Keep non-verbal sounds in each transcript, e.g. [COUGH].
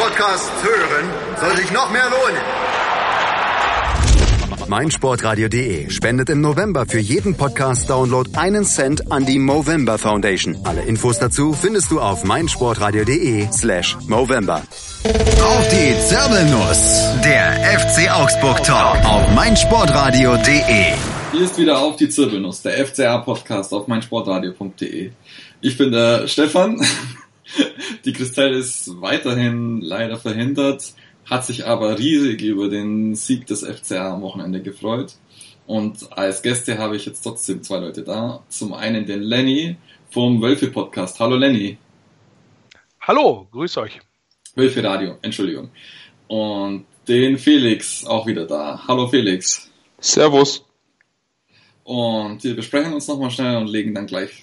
Podcasts hören, soll sich noch mehr lohnen. meinsportradio.de spendet im November für jeden Podcast-Download einen Cent an die Movember Foundation. Alle Infos dazu findest du auf meinsportradio.de slash Movember. Auf die Zirbelnuss, der FC Augsburg Talk auf meinsportradio.de. Hier ist wieder auf die Zirbelnuss, der FCA-Podcast auf meinsportradio.de. Ich bin der Stefan. [LAUGHS] Die Kristall ist weiterhin leider verhindert, hat sich aber riesig über den Sieg des FCA am Wochenende gefreut. Und als Gäste habe ich jetzt trotzdem zwei Leute da. Zum einen den Lenny vom Wölfe Podcast. Hallo Lenny. Hallo, grüß euch. Wölfe Radio, Entschuldigung. Und den Felix auch wieder da. Hallo Felix. Servus. Und wir besprechen uns nochmal schnell und legen dann gleich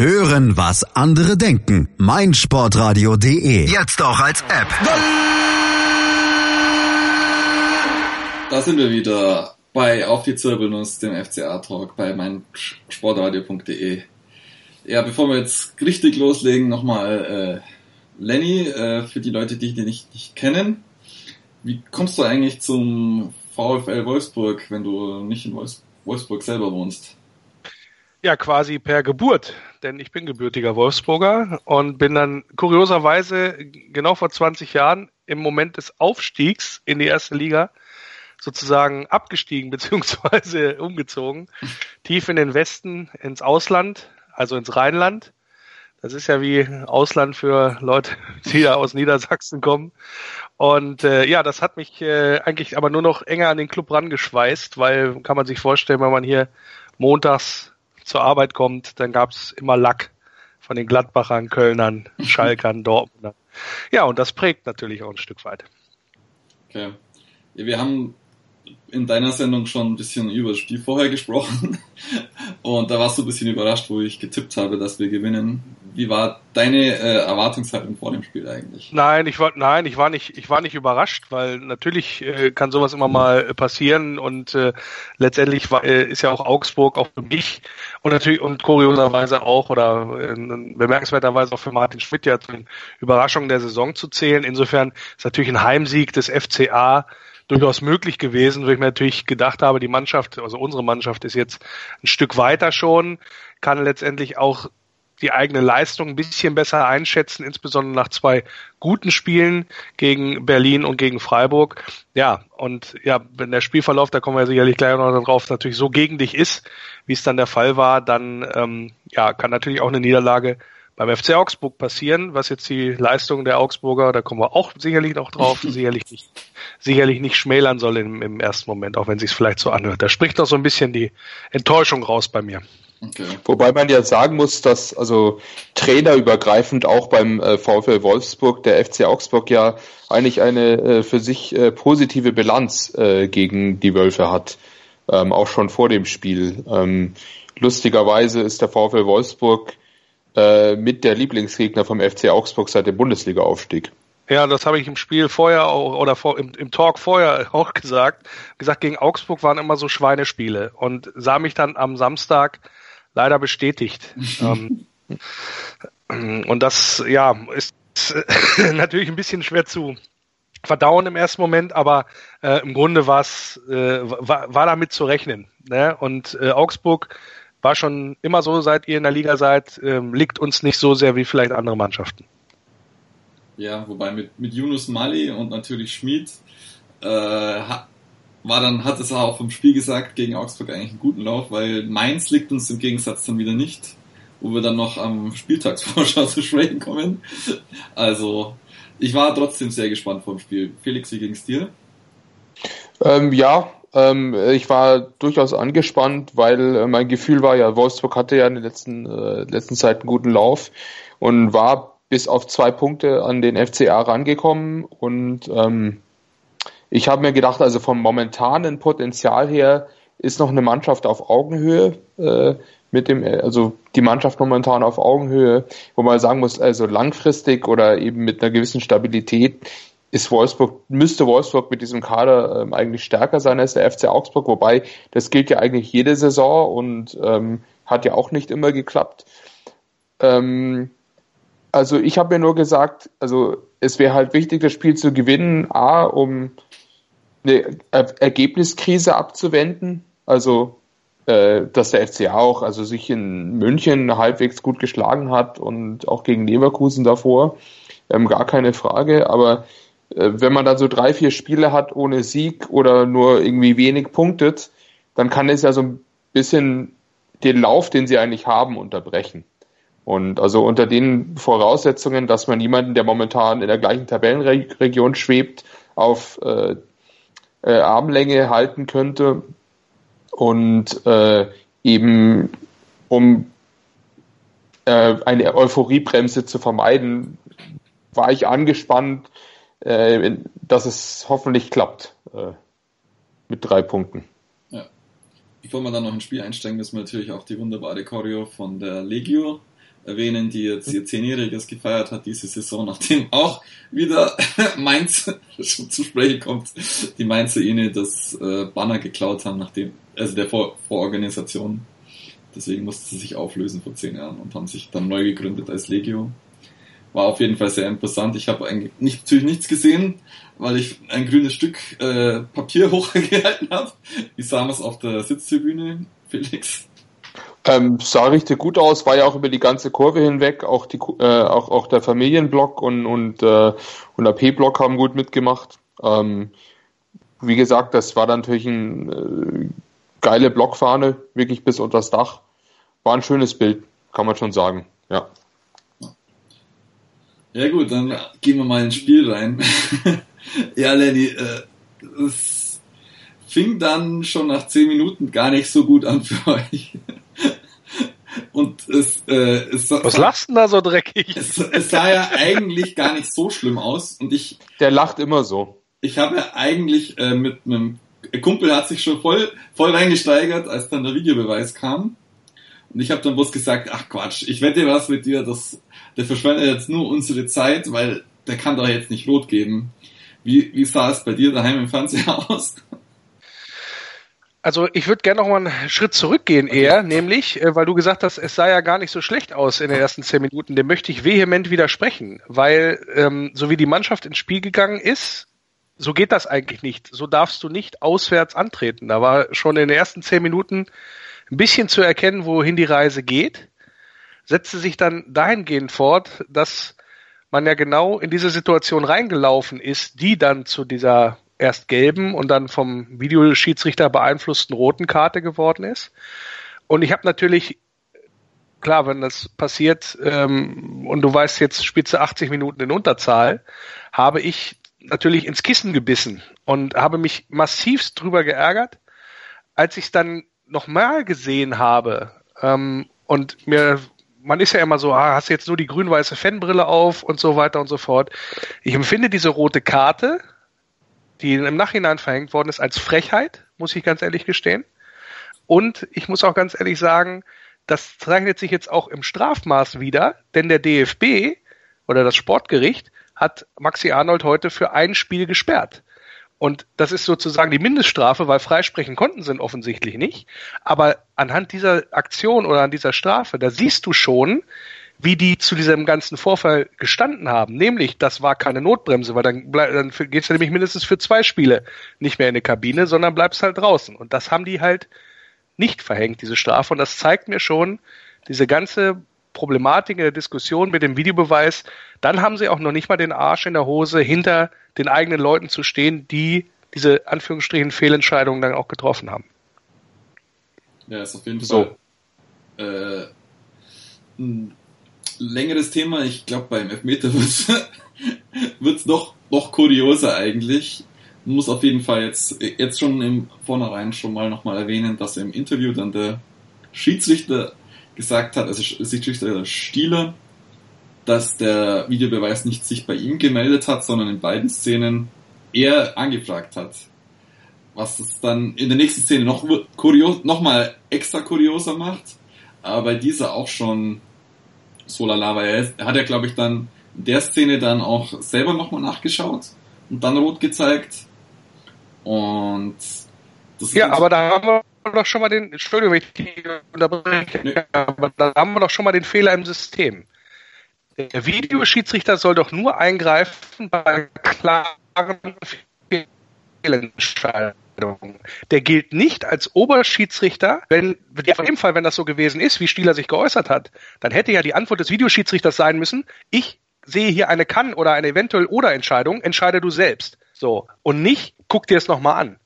Hören, was andere denken. meinsportradio.de. Jetzt auch als App. Da sind wir wieder bei Auf die Zirbelnuss, dem FCA-Talk bei meinsportradio.de. Ja, bevor wir jetzt richtig loslegen, nochmal äh, Lenny, äh, für die Leute, die dich nicht, nicht kennen. Wie kommst du eigentlich zum VfL Wolfsburg, wenn du nicht in Wolfs Wolfsburg selber wohnst? Ja, quasi per Geburt, denn ich bin gebürtiger Wolfsburger und bin dann kurioserweise genau vor 20 Jahren im Moment des Aufstiegs in die erste Liga sozusagen abgestiegen [LAUGHS] beziehungsweise umgezogen, tief in den Westen, ins Ausland, also ins Rheinland. Das ist ja wie Ausland für Leute, die da aus Niedersachsen kommen. Und äh, ja, das hat mich äh, eigentlich aber nur noch enger an den Club rangeschweißt, weil kann man sich vorstellen, wenn man hier montags zur Arbeit kommt, dann gab's immer Lack von den Gladbachern, Kölnern, [LAUGHS] Schalkern, Dortmundern. Ja, und das prägt natürlich auch ein Stück weit. Okay. Wir haben in deiner Sendung schon ein bisschen über das Spiel vorher gesprochen [LAUGHS] und da warst du ein bisschen überrascht, wo ich getippt habe, dass wir gewinnen. Wie war deine äh, Erwartungshaltung vor dem Spiel eigentlich? Nein, ich war nein, ich war nicht, ich war nicht überrascht, weil natürlich äh, kann sowas immer mal passieren und äh, letztendlich war, äh, ist ja auch Augsburg auch für mich und natürlich und kurioserweise auch oder äh, bemerkenswerterweise auch für Martin Schmidt ja zu den Überraschungen der Saison zu zählen. Insofern ist natürlich ein Heimsieg des FCA durchaus möglich gewesen, wo ich mir natürlich gedacht habe, die Mannschaft, also unsere Mannschaft ist jetzt ein Stück weiter schon, kann letztendlich auch die eigene Leistung ein bisschen besser einschätzen, insbesondere nach zwei guten Spielen gegen Berlin und gegen Freiburg. Ja, und ja, wenn der Spielverlauf, da kommen wir sicherlich gleich noch drauf, natürlich so gegen dich ist, wie es dann der Fall war, dann ähm, ja, kann natürlich auch eine Niederlage beim FC Augsburg passieren, was jetzt die Leistung der Augsburger, da kommen wir auch sicherlich noch drauf, [LAUGHS] sicherlich nicht, sicherlich nicht schmälern soll im, im ersten Moment, auch wenn sich vielleicht so anhört. Da spricht doch so ein bisschen die Enttäuschung raus bei mir. Okay. Wobei man ja sagen muss, dass also trainerübergreifend auch beim äh, VfL Wolfsburg der FC Augsburg ja eigentlich eine äh, für sich äh, positive Bilanz äh, gegen die Wölfe hat, ähm, auch schon vor dem Spiel. Ähm, lustigerweise ist der VfL Wolfsburg äh, mit der Lieblingsgegner vom FC Augsburg seit dem Bundesliga-Aufstieg. Ja, das habe ich im Spiel vorher auch, oder vor, im, im Talk vorher [LAUGHS] auch gesagt. Gesagt, gegen Augsburg waren immer so Schweinespiele und sah mich dann am Samstag leider bestätigt. [LAUGHS] ähm, und das, ja, ist [LAUGHS] natürlich ein bisschen schwer zu verdauen im ersten Moment, aber äh, im Grunde äh, war, war damit zu rechnen. Ne? Und äh, Augsburg war schon immer so, seit ihr in der Liga seid, ähm, liegt uns nicht so sehr wie vielleicht andere Mannschaften. Ja, wobei mit, mit Yunus Mali und natürlich Schmid äh, war dann, hat es auch vom Spiel gesagt, gegen Augsburg eigentlich einen guten Lauf, weil Mainz liegt uns im Gegensatz dann wieder nicht, wo wir dann noch am Spieltagsvorschau zu sprechen kommen. Also, ich war trotzdem sehr gespannt vom Spiel. Felix, wie ging's dir? Ähm, ja, ähm, ich war durchaus angespannt, weil äh, mein Gefühl war ja, Wolfsburg hatte ja in der letzten, äh, letzten Zeit einen guten Lauf und war bis auf zwei Punkte an den FCA rangekommen und ähm, ich habe mir gedacht, also vom momentanen Potenzial her ist noch eine Mannschaft auf Augenhöhe äh, mit dem, also die Mannschaft momentan auf Augenhöhe, wo man sagen muss, also langfristig oder eben mit einer gewissen Stabilität ist Wolfsburg, müsste Wolfsburg mit diesem Kader ähm, eigentlich stärker sein als der FC Augsburg, wobei das gilt ja eigentlich jede Saison und ähm, hat ja auch nicht immer geklappt. Ähm, also ich habe mir nur gesagt, also es wäre halt wichtig, das Spiel zu gewinnen, a, um eine Ergebniskrise abzuwenden, also äh, dass der FCA auch, also sich in München halbwegs gut geschlagen hat und auch gegen Leverkusen davor, ähm, gar keine Frage, aber wenn man da so drei, vier Spiele hat ohne Sieg oder nur irgendwie wenig punktet, dann kann es ja so ein bisschen den Lauf, den sie eigentlich haben, unterbrechen. Und also unter den Voraussetzungen, dass man jemanden, der momentan in der gleichen Tabellenregion schwebt, auf äh, äh, Armlänge halten könnte und äh, eben um äh, eine Euphoriebremse zu vermeiden, war ich angespannt, äh, dass es hoffentlich klappt äh, mit drei Punkten. Ja. Bevor wir dann noch ins Spiel einsteigen, müssen wir natürlich auch die wunderbare Choreo von der Legio erwähnen, die jetzt ihr Zehnjähriges gefeiert hat diese Saison, nachdem auch wieder [LAUGHS] Mainz [LAUGHS] schon zu sprechen kommt, die Mainzer ihnen das äh, Banner geklaut haben, nachdem, also der Vor Vororganisation. Deswegen musste sie sich auflösen vor zehn Jahren und haben sich dann neu gegründet als Legio war auf jeden Fall sehr interessant. Ich habe eigentlich nicht, natürlich nichts gesehen, weil ich ein grünes Stück äh, Papier [LAUGHS] hochgehalten habe. Wie sah es auf der Sitztribüne, [LAUGHS] Felix? Ähm, sah richtig gut aus, war ja auch über die ganze Kurve hinweg, auch, die, äh, auch, auch der Familienblock und, und, äh, und der P-Block haben gut mitgemacht. Ähm, wie gesagt, das war dann natürlich eine äh, geile Blockfahne, wirklich bis unter das Dach. War ein schönes Bild, kann man schon sagen, ja. Ja gut, dann gehen wir mal ins Spiel rein. [LAUGHS] ja, Lenny, äh, es fing dann schon nach zehn Minuten gar nicht so gut an für [LAUGHS] euch. Und es, äh, es Was lachst denn da so dreckig? Es, es, sah ja eigentlich gar nicht so schlimm aus und ich. Der lacht immer so. Ich habe ja eigentlich äh, mit einem Kumpel hat sich schon voll voll reingesteigert, als dann der Videobeweis kam. Und ich habe dann bloß gesagt, ach Quatsch, ich wette was mit dir, das der verschwendet jetzt nur unsere Zeit, weil der kann doch jetzt nicht rot geben. Wie, wie sah es bei dir daheim im Fernseher [LAUGHS] aus? Also ich würde gerne noch mal einen Schritt zurückgehen eher, nämlich, äh, weil du gesagt hast, es sah ja gar nicht so schlecht aus in den ersten zehn Minuten. Dem möchte ich vehement widersprechen, weil ähm, so wie die Mannschaft ins Spiel gegangen ist, so geht das eigentlich nicht. So darfst du nicht auswärts antreten. Da war schon in den ersten zehn Minuten ein bisschen zu erkennen, wohin die Reise geht setzte sich dann dahingehend fort, dass man ja genau in diese Situation reingelaufen ist, die dann zu dieser erst gelben und dann vom Videoschiedsrichter beeinflussten roten Karte geworden ist. Und ich habe natürlich, klar, wenn das passiert ähm, und du weißt jetzt Spitze 80 Minuten in Unterzahl, habe ich natürlich ins Kissen gebissen und habe mich massivst drüber geärgert, als ich es dann nochmal gesehen habe ähm, und mir man ist ja immer so, ah, hast jetzt nur die grün-weiße Fanbrille auf und so weiter und so fort. Ich empfinde diese rote Karte, die im Nachhinein verhängt worden ist, als Frechheit, muss ich ganz ehrlich gestehen. Und ich muss auch ganz ehrlich sagen, das zeichnet sich jetzt auch im Strafmaß wieder, denn der DFB oder das Sportgericht hat Maxi Arnold heute für ein Spiel gesperrt. Und das ist sozusagen die Mindeststrafe, weil freisprechen konnten sie offensichtlich nicht. Aber anhand dieser Aktion oder an dieser Strafe, da siehst du schon, wie die zu diesem ganzen Vorfall gestanden haben. Nämlich, das war keine Notbremse, weil dann, bleib, dann geht's ja nämlich mindestens für zwei Spiele nicht mehr in die Kabine, sondern bleibst halt draußen. Und das haben die halt nicht verhängt, diese Strafe. Und das zeigt mir schon, diese ganze Problematik in der Diskussion mit dem Videobeweis, dann haben sie auch noch nicht mal den Arsch in der Hose, hinter den eigenen Leuten zu stehen, die diese Anführungsstrichen Fehlentscheidungen dann auch getroffen haben. Ja, ist auf jeden so. Fall äh, ein längeres Thema. Ich glaube, beim Elfmeter wird es [LAUGHS] noch, noch kurioser eigentlich. Muss auf jeden Fall jetzt, jetzt schon im Vornherein schon mal nochmal erwähnen, dass im Interview dann der Schiedsrichter gesagt hat, also Schiedsrichter Stieler, dass der Videobeweis nicht sich bei ihm gemeldet hat, sondern in beiden Szenen er angefragt hat. Was es dann in der nächsten Szene noch kurios, noch mal extra kurioser macht, aber bei dieser auch schon so lala, weil er, er hat ja, glaube ich, dann in der Szene dann auch selber nochmal nachgeschaut und dann rot gezeigt. Und das ja, aber da haben wir doch schon mal den, Entschuldigung, ich unterbreche, nee. aber da haben wir doch schon mal den Fehler im System. Der Videoschiedsrichter soll doch nur eingreifen bei klaren Fehlentscheidungen. Der gilt nicht als Oberschiedsrichter, wenn, in dem Fall, wenn das so gewesen ist, wie Stieler sich geäußert hat, dann hätte ja die Antwort des Videoschiedsrichters sein müssen, ich sehe hier eine Kann- oder eine eventuell Oder-Entscheidung, entscheide du selbst. So. Und nicht, guck dir es nochmal an.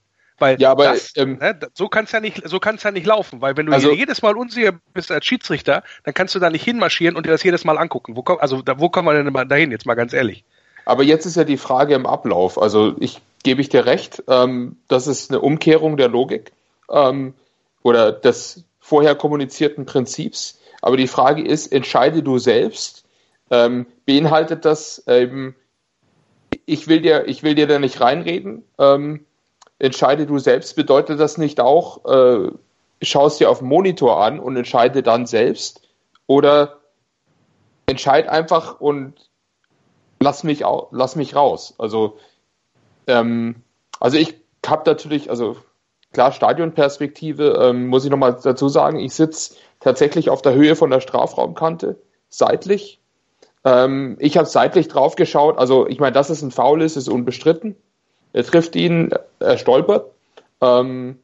Weil ja, aber, das, ähm, ne, so kann es ja nicht, so kann's ja nicht laufen, weil wenn du also, jedes Mal unsicher bist als Schiedsrichter, dann kannst du da nicht hinmarschieren und dir das jedes Mal angucken. Wo, also da, wo kommen wir denn mal dahin, jetzt mal ganz ehrlich? Aber jetzt ist ja die Frage im Ablauf. Also ich gebe ich dir recht, ähm, das ist eine Umkehrung der Logik ähm, oder des vorher kommunizierten Prinzips. Aber die Frage ist, entscheide du selbst, ähm, beinhaltet das eben, ich will dir, ich will dir da nicht reinreden, ähm, entscheide du selbst, bedeutet das nicht auch, äh, schaust dir auf dem Monitor an und entscheide dann selbst? Oder entscheid einfach und lass mich, lass mich raus. Also, ähm, also ich habe natürlich, also klar, Stadionperspektive, ähm, muss ich nochmal dazu sagen, ich sitze tatsächlich auf der Höhe von der Strafraumkante, seitlich. Ähm, ich habe seitlich drauf geschaut, also ich meine, dass es ein Foul ist, ist unbestritten. Er trifft ihn, er stolpert. Ähm,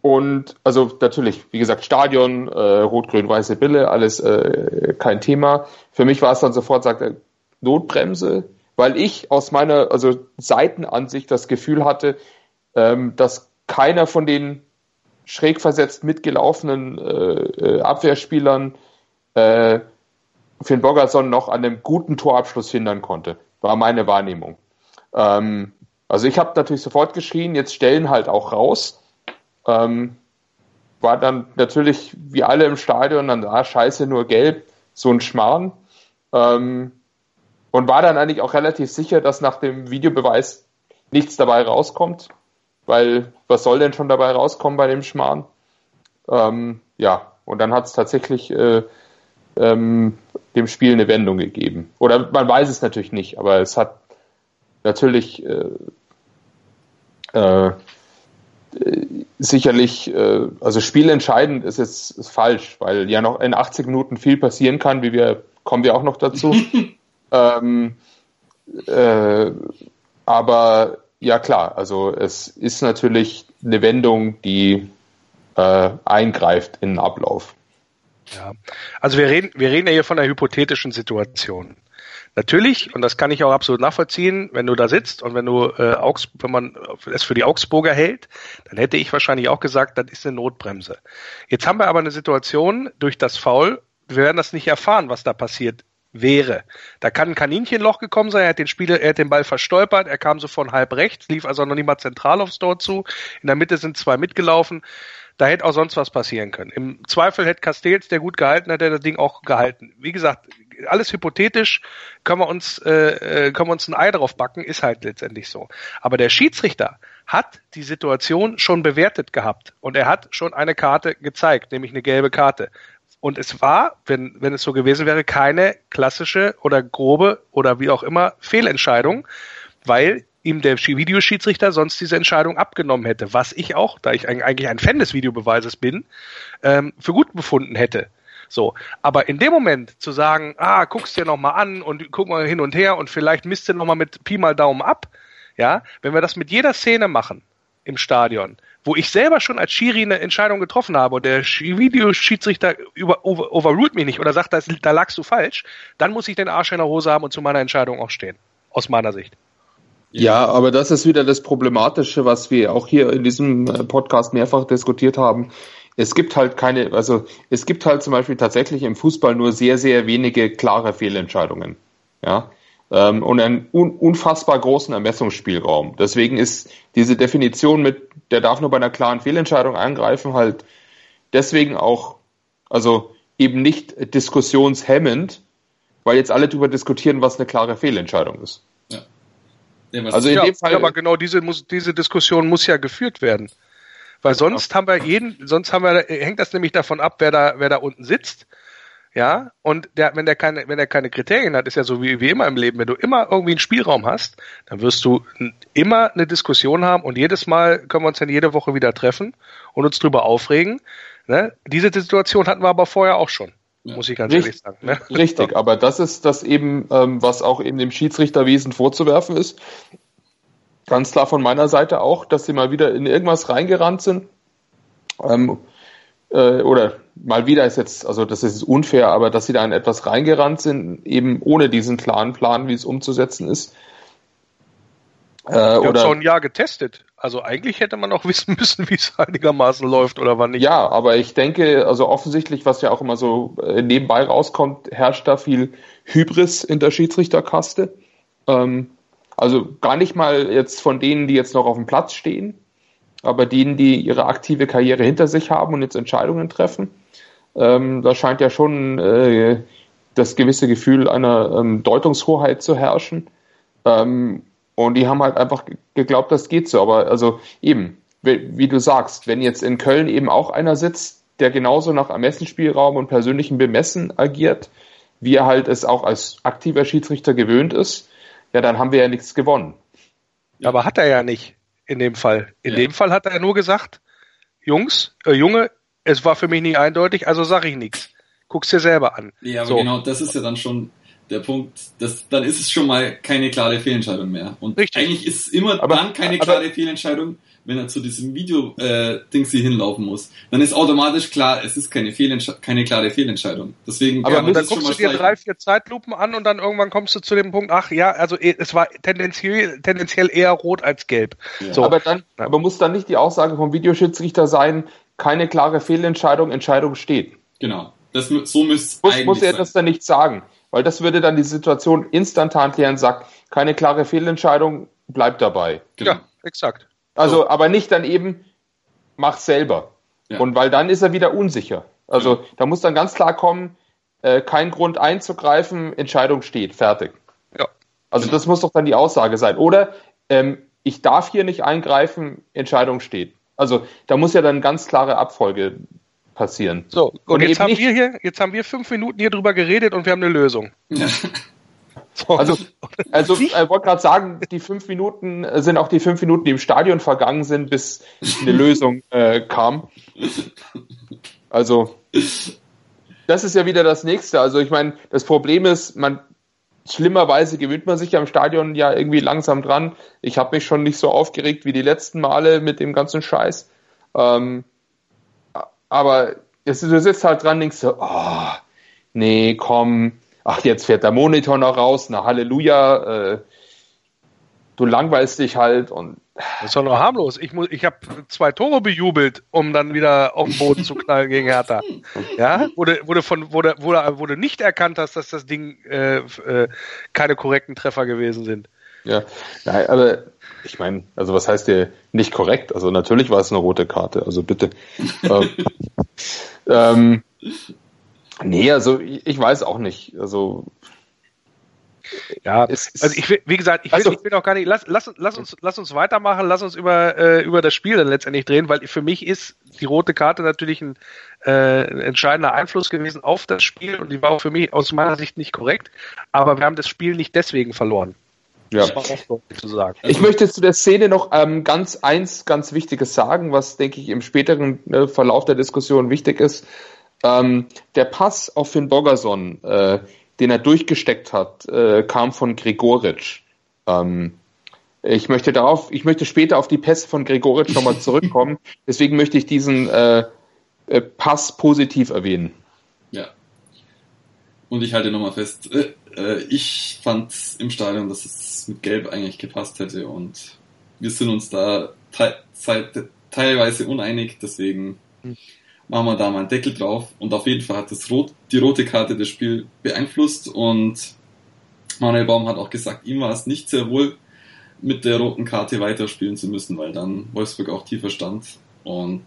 und also natürlich, wie gesagt, Stadion, äh, rot-grün-weiße Bille, alles äh, kein Thema. Für mich war es dann sofort, sagt er, Notbremse, weil ich aus meiner also Seitenansicht das Gefühl hatte, ähm, dass keiner von den schräg versetzt mitgelaufenen äh, äh Abwehrspielern äh, Finn Bogerson noch an einem guten Torabschluss hindern konnte. War meine Wahrnehmung. Ähm, also ich habe natürlich sofort geschrien, jetzt stellen halt auch raus. Ähm, war dann natürlich wie alle im Stadion dann, ah, scheiße, nur gelb, so ein Schmarrn. Ähm, und war dann eigentlich auch relativ sicher, dass nach dem Videobeweis nichts dabei rauskommt, weil was soll denn schon dabei rauskommen bei dem Schmarrn? Ähm, ja, und dann hat es tatsächlich äh, ähm, dem Spiel eine Wendung gegeben. Oder man weiß es natürlich nicht, aber es hat natürlich äh, äh, sicherlich, äh, also spielentscheidend ist jetzt ist falsch, weil ja noch in 80 Minuten viel passieren kann, wie wir, kommen wir auch noch dazu. [LAUGHS] ähm, äh, aber ja klar, also es ist natürlich eine Wendung, die äh, eingreift in den Ablauf. Ja, also wir reden, wir reden ja hier von einer hypothetischen Situation. Natürlich, und das kann ich auch absolut nachvollziehen, wenn du da sitzt und wenn du äh, Augs wenn man es für die Augsburger hält, dann hätte ich wahrscheinlich auch gesagt, das ist eine Notbremse. Jetzt haben wir aber eine Situation durch das Foul, wir werden das nicht erfahren, was da passiert wäre. Da kann ein Kaninchenloch gekommen sein, er hat den Spieler, er hat den Ball verstolpert, er kam so von halb rechts, lief also noch nicht mal zentral aufs Tor zu. In der Mitte sind zwei mitgelaufen. Da hätte auch sonst was passieren können. Im Zweifel hätte Castells, der gut gehalten hat, der das Ding auch gehalten. Wie gesagt, alles hypothetisch, können wir uns, äh, äh, können wir uns ein Ei drauf backen, ist halt letztendlich so. Aber der Schiedsrichter hat die Situation schon bewertet gehabt und er hat schon eine Karte gezeigt, nämlich eine gelbe Karte. Und es war, wenn, wenn es so gewesen wäre, keine klassische oder grobe oder wie auch immer Fehlentscheidung, weil ihm der Videoschiedsrichter sonst diese Entscheidung abgenommen hätte, was ich auch, da ich eigentlich ein Fan des Videobeweises bin, ähm, für gut befunden hätte. So, aber in dem Moment zu sagen, ah, guck's dir noch mal an und guck mal hin und her und vielleicht misst du noch mal mit Pi mal Daumen ab, ja, wenn wir das mit jeder Szene machen im Stadion, wo ich selber schon als Schiri eine Entscheidung getroffen habe und der Videoschiedsrichter über, over, overruled mich nicht oder sagt, das, da lagst du falsch, dann muss ich den Arsch in der Hose haben und zu meiner Entscheidung auch stehen. Aus meiner Sicht. Ja, aber das ist wieder das Problematische, was wir auch hier in diesem äh, Podcast mehrfach diskutiert haben es gibt halt keine, also es gibt halt zum Beispiel tatsächlich im Fußball nur sehr, sehr wenige klare Fehlentscheidungen. Ja. Ähm, und einen un unfassbar großen Ermessungsspielraum. Deswegen ist diese Definition mit, der darf nur bei einer klaren Fehlentscheidung eingreifen, halt deswegen auch, also eben nicht diskussionshemmend, weil jetzt alle darüber diskutieren, was eine klare Fehlentscheidung ist. Also in ja, dem Fall. Aber genau diese, muss, diese Diskussion muss ja geführt werden. Weil sonst haben wir jeden, sonst haben wir, hängt das nämlich davon ab, wer da, wer da unten sitzt. Ja, und der, wenn der keine, wenn er keine Kriterien hat, ist ja so wie, wie immer im Leben, wenn du immer irgendwie einen Spielraum hast, dann wirst du immer eine Diskussion haben und jedes Mal können wir uns dann jede Woche wieder treffen und uns drüber aufregen. Ne? Diese Situation hatten wir aber vorher auch schon. Muss ich ganz Richtig, ehrlich sagen. Ne? [LAUGHS] Richtig, aber das ist das eben, ähm, was auch eben dem Schiedsrichterwesen vorzuwerfen ist. Ganz klar von meiner Seite auch, dass sie mal wieder in irgendwas reingerannt sind. Ähm, äh, oder mal wieder ist jetzt, also das ist unfair, aber dass sie da in etwas reingerannt sind, eben ohne diesen klaren Plan, wie es umzusetzen ist. Äh, Wir oder schon ein Jahr getestet. Also eigentlich hätte man auch [LAUGHS] wissen müssen, wie es einigermaßen läuft oder wann nicht. Ja, aber ich denke, also offensichtlich, was ja auch immer so äh, nebenbei rauskommt, herrscht da viel Hybris in der Schiedsrichterkaste. Ähm, also gar nicht mal jetzt von denen, die jetzt noch auf dem Platz stehen, aber denen, die ihre aktive Karriere hinter sich haben und jetzt Entscheidungen treffen. Ähm, da scheint ja schon äh, das gewisse Gefühl einer ähm, Deutungshoheit zu herrschen. Ähm, und die haben halt einfach geglaubt, das geht so. Aber also eben, wie, wie, du sagst, wenn jetzt in Köln eben auch einer sitzt, der genauso nach Ermessensspielraum und persönlichem Bemessen agiert, wie er halt es auch als aktiver Schiedsrichter gewöhnt ist, ja, dann haben wir ja nichts gewonnen. Aber hat er ja nicht in dem Fall. In ja. dem Fall hat er nur gesagt, Jungs, äh, Junge, es war für mich nicht eindeutig, also sag ich nichts. Guck's dir selber an. Ja, aber so. genau, das ist ja dann schon der Punkt, dass, dann ist es schon mal keine klare Fehlentscheidung mehr. Und Richtig. eigentlich ist es immer aber, dann keine klare Fehlentscheidung, wenn er zu diesem Video-Dings äh, hier hinlaufen muss, dann ist automatisch klar, es ist keine, keine klare Fehlentscheidung. Deswegen, aber ja, dann guckst du dir drei, vier Zeitlupen an und dann irgendwann kommst du zu dem Punkt, ach ja, also eh, es war tendenziell, tendenziell eher rot als gelb. Ja. So. Aber dann, aber muss dann nicht die Aussage vom Videoschiedsrichter sein, keine klare Fehlentscheidung, Entscheidung steht. Genau. Das, so müsste muss, muss er sein. das dann nicht sagen, weil das würde dann die Situation instantan klären, sagt, keine klare Fehlentscheidung, bleibt dabei. Genau. Ja, exakt. Also, so. aber nicht dann eben, mach selber. Ja. Und weil dann ist er wieder unsicher. Also, ja. da muss dann ganz klar kommen, äh, kein Grund einzugreifen, Entscheidung steht, fertig. Ja. Also, das muss doch dann die Aussage sein. Oder, ähm, ich darf hier nicht eingreifen, Entscheidung steht. Also, da muss ja dann ganz klare Abfolge passieren. So, und, und jetzt haben wir hier, jetzt haben wir fünf Minuten hier drüber geredet und wir haben eine Lösung. Ja. [LAUGHS] Also, also ich wollte gerade sagen, die fünf Minuten sind auch die fünf Minuten, die im Stadion vergangen sind, bis eine Lösung äh, kam. Also, das ist ja wieder das nächste. Also, ich meine, das Problem ist, man schlimmerweise gewöhnt man sich ja im Stadion ja irgendwie langsam dran. Ich habe mich schon nicht so aufgeregt wie die letzten Male mit dem ganzen Scheiß. Ähm, aber jetzt, du sitzt halt dran, denkst so, oh, nee, komm, ach, jetzt fährt der Monitor noch raus, na Halleluja, äh, du langweilst dich halt und. Das ist doch noch harmlos. Ich, ich habe zwei Tore bejubelt, um dann wieder auf den Boden zu knallen gegen Hertha. Ja, wurde, wurde, von, wurde, wurde, wurde nicht erkannt, dass das, das Ding äh, äh, keine korrekten Treffer gewesen sind. Ja, nein, aber ich meine, also was heißt dir nicht korrekt? Also natürlich war es eine rote Karte, also bitte. [LAUGHS] ähm, ähm, Nee, also ich weiß auch nicht. Also ja, also ich will, wie gesagt, ich will, also, ich will auch gar nicht, lass, lass, lass, uns, lass uns weitermachen, lass uns über, äh, über das Spiel dann letztendlich drehen, weil für mich ist die rote Karte natürlich ein, äh, ein entscheidender Einfluss gewesen auf das Spiel und die war auch für mich aus meiner Sicht nicht korrekt, aber wir haben das Spiel nicht deswegen verloren. Ja. Ich möchte zu der Szene noch ähm, ganz eins ganz Wichtiges sagen, was denke ich im späteren äh, Verlauf der Diskussion wichtig ist. Ähm, der Pass auf Finn Bogerson, äh, den er durchgesteckt hat, äh, kam von Gregoritsch. Ähm, ich möchte darauf, ich möchte später auf die Pässe von Gregoritsch nochmal [LAUGHS] zurückkommen. Deswegen möchte ich diesen äh, äh, Pass positiv erwähnen. Ja. Und ich halte nochmal fest, äh, ich fand im Stadion, dass es mit Gelb eigentlich gepasst hätte und wir sind uns da te teilweise uneinig, deswegen hm machen wir da mal einen Deckel drauf. Und auf jeden Fall hat das Rot, die rote Karte das Spiel beeinflusst und Manuel Baum hat auch gesagt, ihm war es nicht sehr wohl, mit der roten Karte weiterspielen zu müssen, weil dann Wolfsburg auch tiefer stand. Und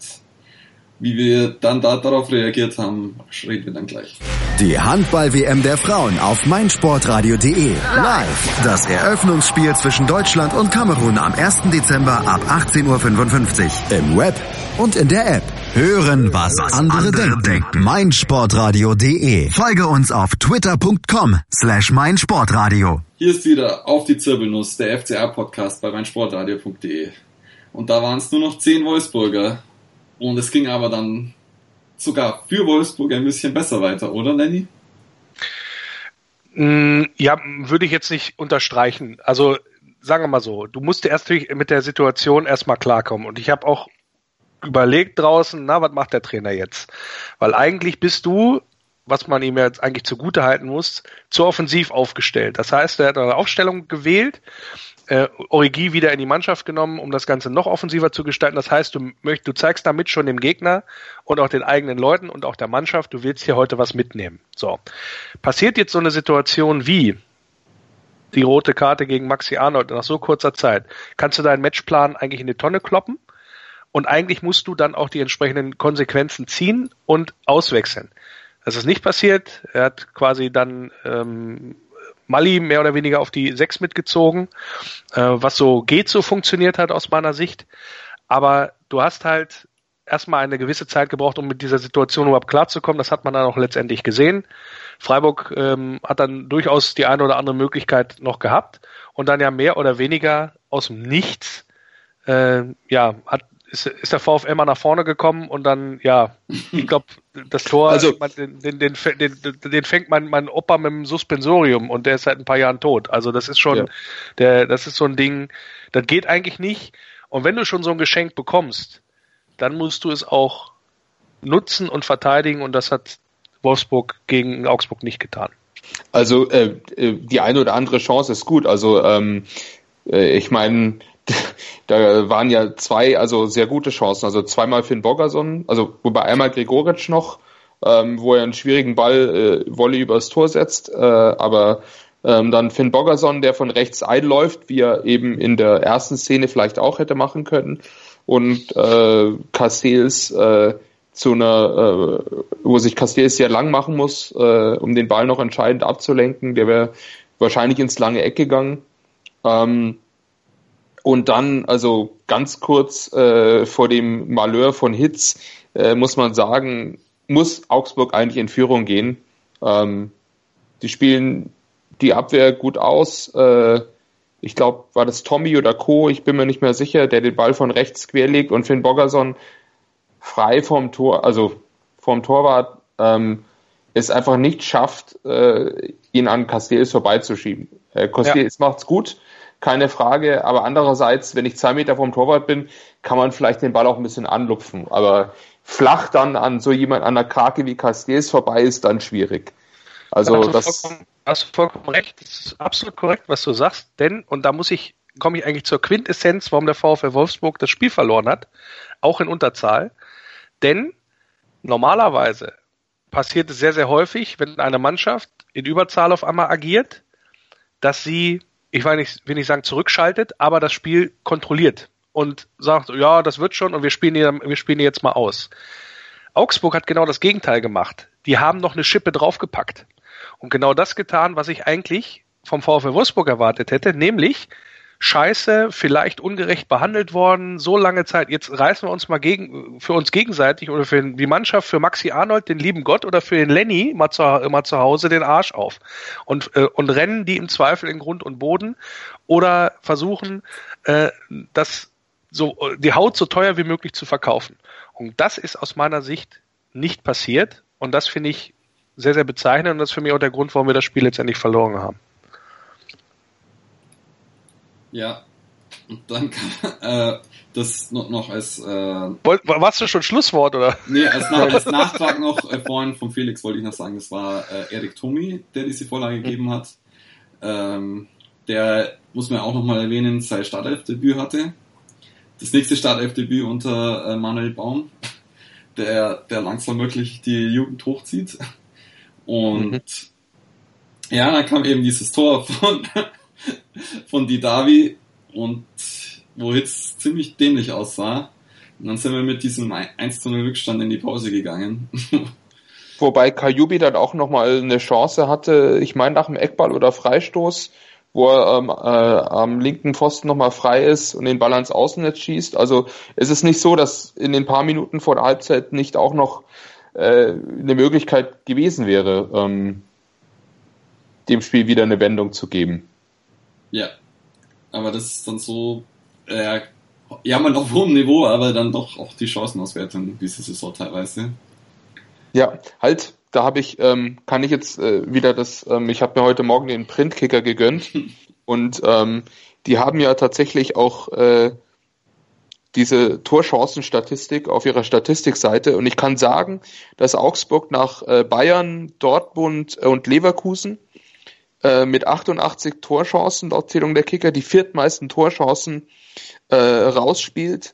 Wie wir dann da darauf reagiert haben, reden wir dann gleich. Die Handball-WM der Frauen auf meinsportradio.de. Live. Das Eröffnungsspiel zwischen Deutschland und Kamerun am 1. Dezember ab 18.55 Uhr. Im Web und in der App. Hören, was, was andere, andere denken. denken. meinsportradio.de. Folge uns auf twitter.com slash meinsportradio. Hier ist wieder auf die Zirbelnuss, der FCA-Podcast bei meinsportradio.de. Und da waren es nur noch zehn Wolfsburger. Und es ging aber dann sogar für Wolfsburg ein bisschen besser weiter, oder Lenny? Mm, ja, würde ich jetzt nicht unterstreichen. Also sagen wir mal so, du musst erst mit der Situation erstmal klarkommen. Und ich habe auch überlegt draußen, na, was macht der Trainer jetzt? Weil eigentlich bist du, was man ihm jetzt eigentlich zugute halten muss, zu offensiv aufgestellt. Das heißt, er hat eine Aufstellung gewählt, äh, Origi wieder in die Mannschaft genommen, um das Ganze noch offensiver zu gestalten. Das heißt, du möchtest, du zeigst damit schon dem Gegner und auch den eigenen Leuten und auch der Mannschaft, du willst hier heute was mitnehmen. So. Passiert jetzt so eine Situation wie die rote Karte gegen Maxi Arnold nach so kurzer Zeit, kannst du deinen Matchplan eigentlich in die Tonne kloppen und eigentlich musst du dann auch die entsprechenden Konsequenzen ziehen und auswechseln. Das ist nicht passiert. Er hat quasi dann ähm, Mali mehr oder weniger auf die Sechs mitgezogen, äh, was so geht, so funktioniert hat aus meiner Sicht. Aber du hast halt erstmal eine gewisse Zeit gebraucht, um mit dieser Situation überhaupt klarzukommen. Das hat man dann auch letztendlich gesehen. Freiburg ähm, hat dann durchaus die eine oder andere Möglichkeit noch gehabt und dann ja mehr oder weniger aus dem Nichts äh, ja, hat ist, ist der VfL mal nach vorne gekommen und dann, ja, ich [LAUGHS] glaube, das Tor, also, den, den, den, den, den fängt mein, mein Opa mit dem Suspensorium und der ist seit ein paar Jahren tot. Also das ist schon, ja. der, das ist so ein Ding, das geht eigentlich nicht. Und wenn du schon so ein Geschenk bekommst, dann musst du es auch nutzen und verteidigen und das hat Wolfsburg gegen Augsburg nicht getan. Also äh, äh die eine oder andere Chance ist gut. Also ähm, äh, ich meine, [LAUGHS] da waren ja zwei, also sehr gute Chancen. Also zweimal Finn Bogerson, also wobei einmal Gregoritsch noch, ähm, wo er einen schwierigen Ball äh, Volley übers Tor setzt, äh, aber ähm, dann Finn Bogerson, der von rechts einläuft, wie er eben in der ersten Szene vielleicht auch hätte machen können. Und äh, Castells äh, zu einer, äh, wo sich Castells sehr lang machen muss, äh, um den Ball noch entscheidend abzulenken. Der wäre wahrscheinlich ins lange Eck gegangen. Ähm, und dann, also ganz kurz äh, vor dem Malheur von Hitz, äh, muss man sagen, muss Augsburg eigentlich in Führung gehen. Ähm, die spielen die Abwehr gut aus. Äh, ich glaube, war das Tommy oder Co., ich bin mir nicht mehr sicher, der den Ball von rechts querlegt und Finn Boggerson frei vom Tor, also vom Torwart, ähm, es einfach nicht schafft, äh, ihn an Castells vorbeizuschieben. Äh, Castells ja. macht's gut, keine Frage. Aber andererseits, wenn ich zwei Meter vom Torwart bin, kann man vielleicht den Ball auch ein bisschen anlupfen. Aber flach dann an so jemand an der Krake wie Castells vorbei ist dann schwierig. Also hast das. Vollkommen, hast du vollkommen recht. Das ist absolut korrekt, was du sagst. Denn, und da muss ich, komme ich eigentlich zur Quintessenz, warum der VfL Wolfsburg das Spiel verloren hat. Auch in Unterzahl. Denn normalerweise passiert es sehr, sehr häufig, wenn eine Mannschaft in Überzahl auf einmal agiert, dass sie ich will nicht, will nicht sagen zurückschaltet, aber das Spiel kontrolliert und sagt, ja, das wird schon und wir spielen hier, wir spielen hier jetzt mal aus. Augsburg hat genau das Gegenteil gemacht. Die haben noch eine Schippe draufgepackt und genau das getan, was ich eigentlich vom VfL Wolfsburg erwartet hätte, nämlich scheiße, vielleicht ungerecht behandelt worden, so lange Zeit. Jetzt reißen wir uns mal gegen, für uns gegenseitig oder für die Mannschaft, für Maxi Arnold, den lieben Gott oder für den Lenny mal zu, mal zu Hause den Arsch auf und, äh, und rennen die im Zweifel in Grund und Boden oder versuchen, äh, das so, die Haut so teuer wie möglich zu verkaufen. Und das ist aus meiner Sicht nicht passiert und das finde ich sehr, sehr bezeichnend und das ist für mich auch der Grund, warum wir das Spiel letztendlich verloren haben. Ja. Und dann kann [LAUGHS] äh, das noch, noch als. Äh, Warst du schon Schlusswort, oder? Nee, als, als [LAUGHS] Nachtrag noch äh, vorhin von Felix wollte ich noch sagen, das war äh, Erik Tomi, der diese Vorlage gegeben hat. Ähm, der, muss man auch nochmal erwähnen, sein Startelfdebüt hatte. Das nächste Startelfdebüt unter äh, Manuel Baum, der, der langsam wirklich die Jugend hochzieht. Und mhm. ja, dann kam eben dieses Tor von [LAUGHS] von Didavi und wo jetzt ziemlich dämlich aussah. Und dann sind wir mit diesem 1 zu 0 Rückstand in die Pause gegangen. [LAUGHS] Wobei Kajubi dann auch nochmal eine Chance hatte, ich meine nach dem Eckball oder Freistoß, wo er ähm, äh, am linken Pfosten nochmal frei ist und den Ball ans Außennetz schießt. Also es ist nicht so, dass in den paar Minuten vor der Halbzeit nicht auch noch äh, eine Möglichkeit gewesen wäre, ähm, dem Spiel wieder eine Wendung zu geben. Ja, aber das ist dann so, äh, ja, man auf hohem Niveau, aber dann doch auch die Chancenauswertung diese Saison teilweise. Ja, halt, da habe ich, ähm, kann ich jetzt äh, wieder das, ähm, ich habe mir heute Morgen den Printkicker gegönnt [LAUGHS] und ähm, die haben ja tatsächlich auch äh, diese Torchancenstatistik auf ihrer Statistikseite und ich kann sagen, dass Augsburg nach äh, Bayern, Dortmund und Leverkusen äh, mit 88 Torchancen laut Zählung der Kicker die viertmeisten Torchancen äh, rausspielt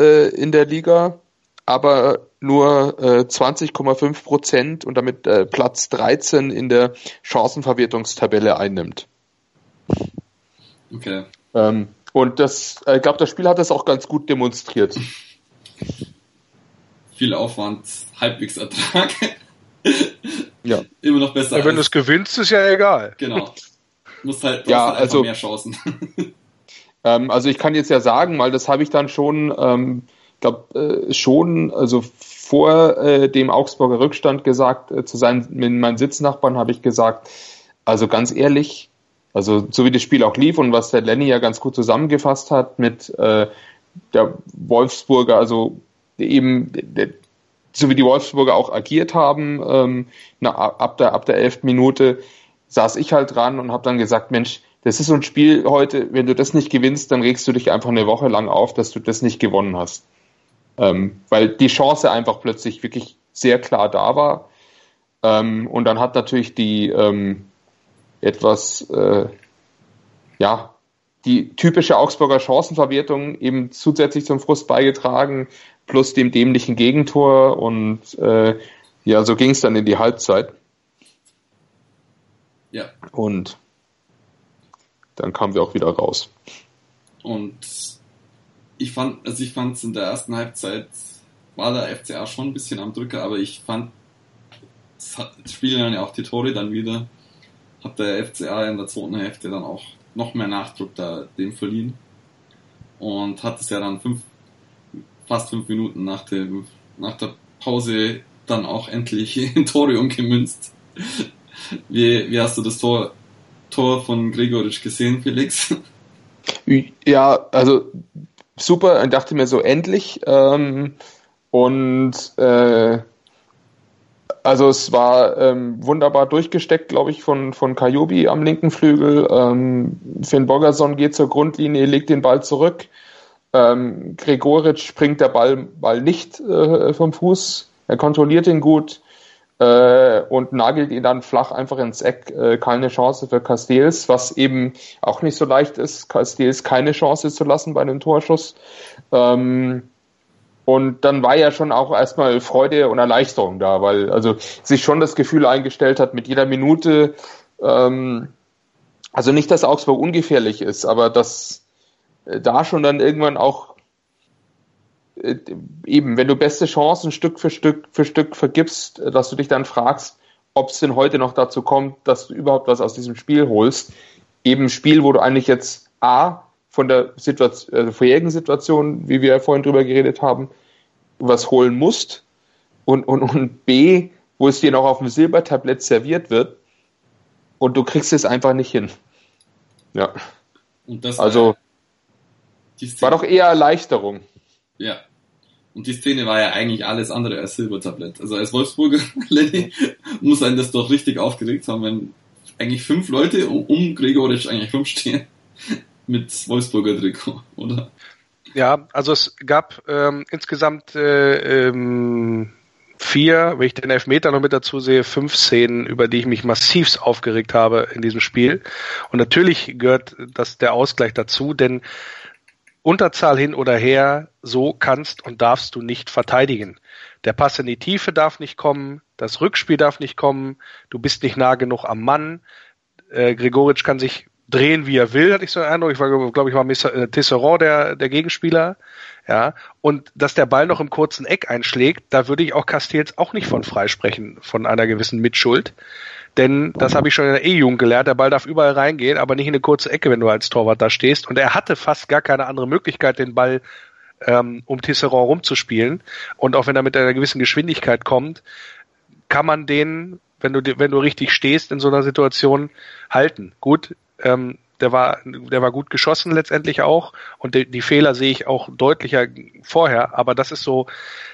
äh, in der Liga, aber nur äh, 20,5 Prozent und damit äh, Platz 13 in der Chancenverwertungstabelle einnimmt. Okay. Ähm, und das, ich glaube, das Spiel hat das auch ganz gut demonstriert. Viel Aufwand, halbwegs Ertrag. Ja. Immer noch besser. Ja, wenn du es gewinnst, ist ja egal. Genau. Du musst halt, ja, halt also, mehr Chancen. [LAUGHS] ähm, also ich kann jetzt ja sagen, weil das habe ich dann schon, ähm, glaube äh, schon, also vor äh, dem Augsburger Rückstand gesagt, äh, zu seinen mit meinen Sitznachbarn habe ich gesagt, also ganz ehrlich, also so wie das Spiel auch lief und was der Lenny ja ganz gut zusammengefasst hat mit äh, der Wolfsburger, also eben der, so wie die Wolfsburger auch agiert haben, ähm, na, ab der ab der elften Minute saß ich halt dran und habe dann gesagt, Mensch, das ist so ein Spiel heute, wenn du das nicht gewinnst, dann regst du dich einfach eine Woche lang auf, dass du das nicht gewonnen hast. Ähm, weil die Chance einfach plötzlich wirklich sehr klar da war. Ähm, und dann hat natürlich die ähm, etwas, äh, ja, die typische Augsburger Chancenverwertung eben zusätzlich zum Frust beigetragen, plus dem dämlichen Gegentor und äh, ja, so ging es dann in die Halbzeit. Ja. Und dann kamen wir auch wieder raus. Und ich fand, also ich fand es in der ersten Halbzeit war der FCA schon ein bisschen am Drücker, aber ich fand, es spielen dann ja auch die Tore dann wieder, hat der FCA in der zweiten Hälfte dann auch noch mehr Nachdruck da dem verliehen und hat es ja dann fünf, fast fünf Minuten nach dem, nach der Pause dann auch endlich [LAUGHS] in Tore umgemünzt. Wie, wie hast du das Tor, Tor von Gregoritsch gesehen, Felix? Ja, also super und dachte mir so endlich. Ähm, und äh, also es war ähm, wunderbar durchgesteckt, glaube ich, von, von Kajobi am linken Flügel. Ähm, Finn Bogerson geht zur Grundlinie, legt den Ball zurück. Ähm, Gregoritsch springt der Ball, Ball nicht äh, vom Fuß. Er kontrolliert ihn gut äh, und nagelt ihn dann flach einfach ins Eck. Äh, keine Chance für Castells, was eben auch nicht so leicht ist, Castells keine Chance zu lassen bei einem Torschuss. Ähm, und dann war ja schon auch erstmal Freude und Erleichterung da, weil also sich schon das Gefühl eingestellt hat, mit jeder Minute, ähm, also nicht, dass Augsburg ungefährlich ist, aber dass äh, da schon dann irgendwann auch äh, eben, wenn du beste Chancen Stück für Stück für Stück vergibst, äh, dass du dich dann fragst, ob es denn heute noch dazu kommt, dass du überhaupt was aus diesem Spiel holst. Eben Spiel, wo du eigentlich jetzt A, von der Situation, äh, vorherigen Situation, wie wir ja vorhin drüber geredet haben, was holen musst und, und, und B, wo es dir noch auf dem Silbertablett serviert wird und du kriegst es einfach nicht hin. Ja. also war, war doch eher Erleichterung. Ja. Und die Szene war ja eigentlich alles andere als Silbertablett. Also als Wolfsburger [LAUGHS] Lenny muss einen das doch richtig aufgeregt haben, wenn eigentlich fünf Leute um, um Gregoritsch eigentlich rumstehen mit Wolfsburger Trikot, oder? Ja, also es gab ähm, insgesamt äh, ähm, vier, wenn ich den Elfmeter noch mit dazu sehe, fünf Szenen, über die ich mich massivst aufgeregt habe in diesem Spiel. Und natürlich gehört das der Ausgleich dazu, denn Unterzahl hin oder her, so kannst und darfst du nicht verteidigen. Der Pass in die Tiefe darf nicht kommen, das Rückspiel darf nicht kommen, du bist nicht nah genug am Mann. Äh, Gregoritsch kann sich drehen, wie er will, hatte ich so einen Eindruck. Ich war, glaube ich, war äh, Tisserand der, der Gegenspieler. Ja, und dass der Ball noch im kurzen Eck einschlägt, da würde ich auch Castells auch nicht von freisprechen, von einer gewissen Mitschuld. Denn das habe ich schon in der E-Jugend gelernt, der Ball darf überall reingehen, aber nicht in eine kurze Ecke, wenn du als Torwart da stehst. Und er hatte fast gar keine andere Möglichkeit, den Ball ähm, um Tisserand rumzuspielen. Und auch wenn er mit einer gewissen Geschwindigkeit kommt, kann man den, wenn du, wenn du richtig stehst in so einer Situation, halten. Gut, ähm, der war, der war gut geschossen letztendlich auch und die, die Fehler sehe ich auch deutlicher vorher, aber das ist so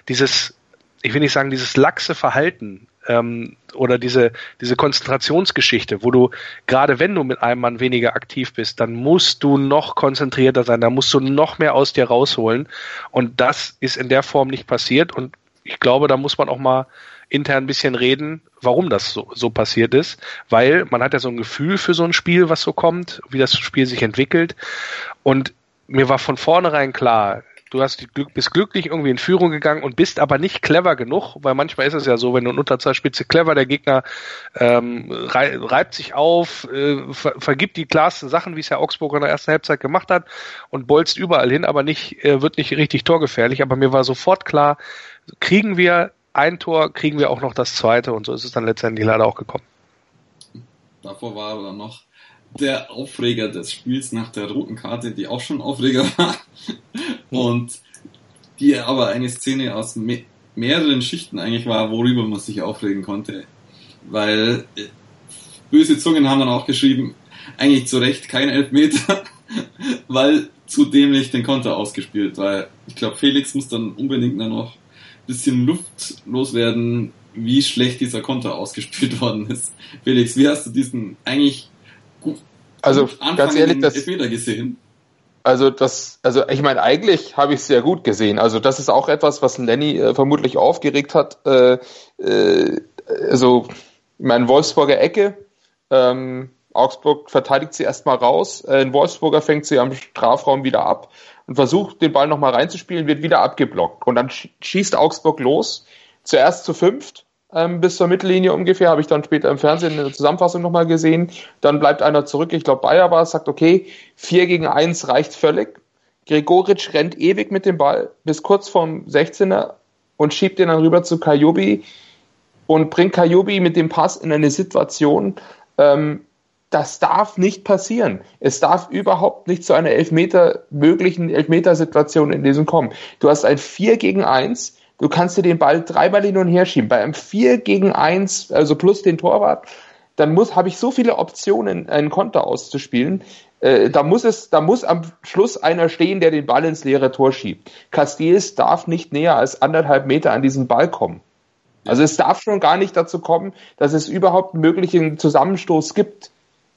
dieses, ich will nicht sagen, dieses laxe Verhalten ähm, oder diese, diese Konzentrationsgeschichte, wo du, gerade wenn du mit einem Mann weniger aktiv bist, dann musst du noch konzentrierter sein, da musst du noch mehr aus dir rausholen. Und das ist in der Form nicht passiert. Und ich glaube, da muss man auch mal intern ein bisschen reden, warum das so, so passiert ist, weil man hat ja so ein Gefühl für so ein Spiel, was so kommt, wie das Spiel sich entwickelt. Und mir war von vornherein klar, du hast Glück, bist glücklich irgendwie in Führung gegangen und bist aber nicht clever genug, weil manchmal ist es ja so, wenn du in Unterzahlspitze clever, der Gegner ähm, reibt sich auf, äh, ver vergibt die klarsten Sachen, wie es ja Augsburg in der ersten Halbzeit gemacht hat und bolzt überall hin, aber nicht, äh, wird nicht richtig torgefährlich. Aber mir war sofort klar, kriegen wir ein Tor, kriegen wir auch noch das zweite und so ist es dann letztendlich leider auch gekommen. Davor war aber noch der Aufreger des Spiels nach der roten Karte, die auch schon Aufreger war. Und die aber eine Szene aus me mehreren Schichten eigentlich war, worüber man sich aufregen konnte. Weil äh, böse Zungen haben dann auch geschrieben, eigentlich zu Recht kein Elfmeter, [LAUGHS] weil zu dämlich den Konter ausgespielt, weil ich glaube, Felix muss dann unbedingt dann noch bisschen Luft loswerden, wie schlecht dieser Konter ausgespielt [LAUGHS] worden ist. Felix, wie hast du diesen eigentlich gut also ganz ehrlich, das Elfmeter gesehen? Also das, also ich meine, eigentlich habe ich es sehr gut gesehen. Also das ist auch etwas, was Lenny äh, vermutlich aufgeregt hat. Äh, äh, also, ich meine, Wolfsburger Ecke, ähm, Augsburg verteidigt sie erstmal raus, äh, ein Wolfsburger fängt sie am Strafraum wieder ab versucht, den Ball nochmal reinzuspielen, wird wieder abgeblockt. Und dann schießt Augsburg los, zuerst zu fünft, ähm, bis zur Mittellinie ungefähr, habe ich dann später im Fernsehen in der Zusammenfassung nochmal gesehen. Dann bleibt einer zurück, ich glaube Bayer war es, sagt, okay, vier gegen eins reicht völlig. Gregoritsch rennt ewig mit dem Ball bis kurz vorm 16er und schiebt den dann rüber zu Kajubi und bringt Kajubi mit dem Pass in eine Situation, ähm, das darf nicht passieren. Es darf überhaupt nicht zu einer Elfmeter, möglichen Elfmetersituation in diesem kommen. Du hast ein 4 gegen 1, du kannst dir den Ball dreimal hin und her schieben. Bei einem 4 gegen 1, also plus den Torwart, dann muss, habe ich so viele Optionen, einen Konter auszuspielen. Äh, da muss es, da muss am Schluss einer stehen, der den Ball ins leere Tor schiebt. Castells darf nicht näher als anderthalb Meter an diesen Ball kommen. Also es darf schon gar nicht dazu kommen, dass es überhaupt einen möglichen Zusammenstoß gibt.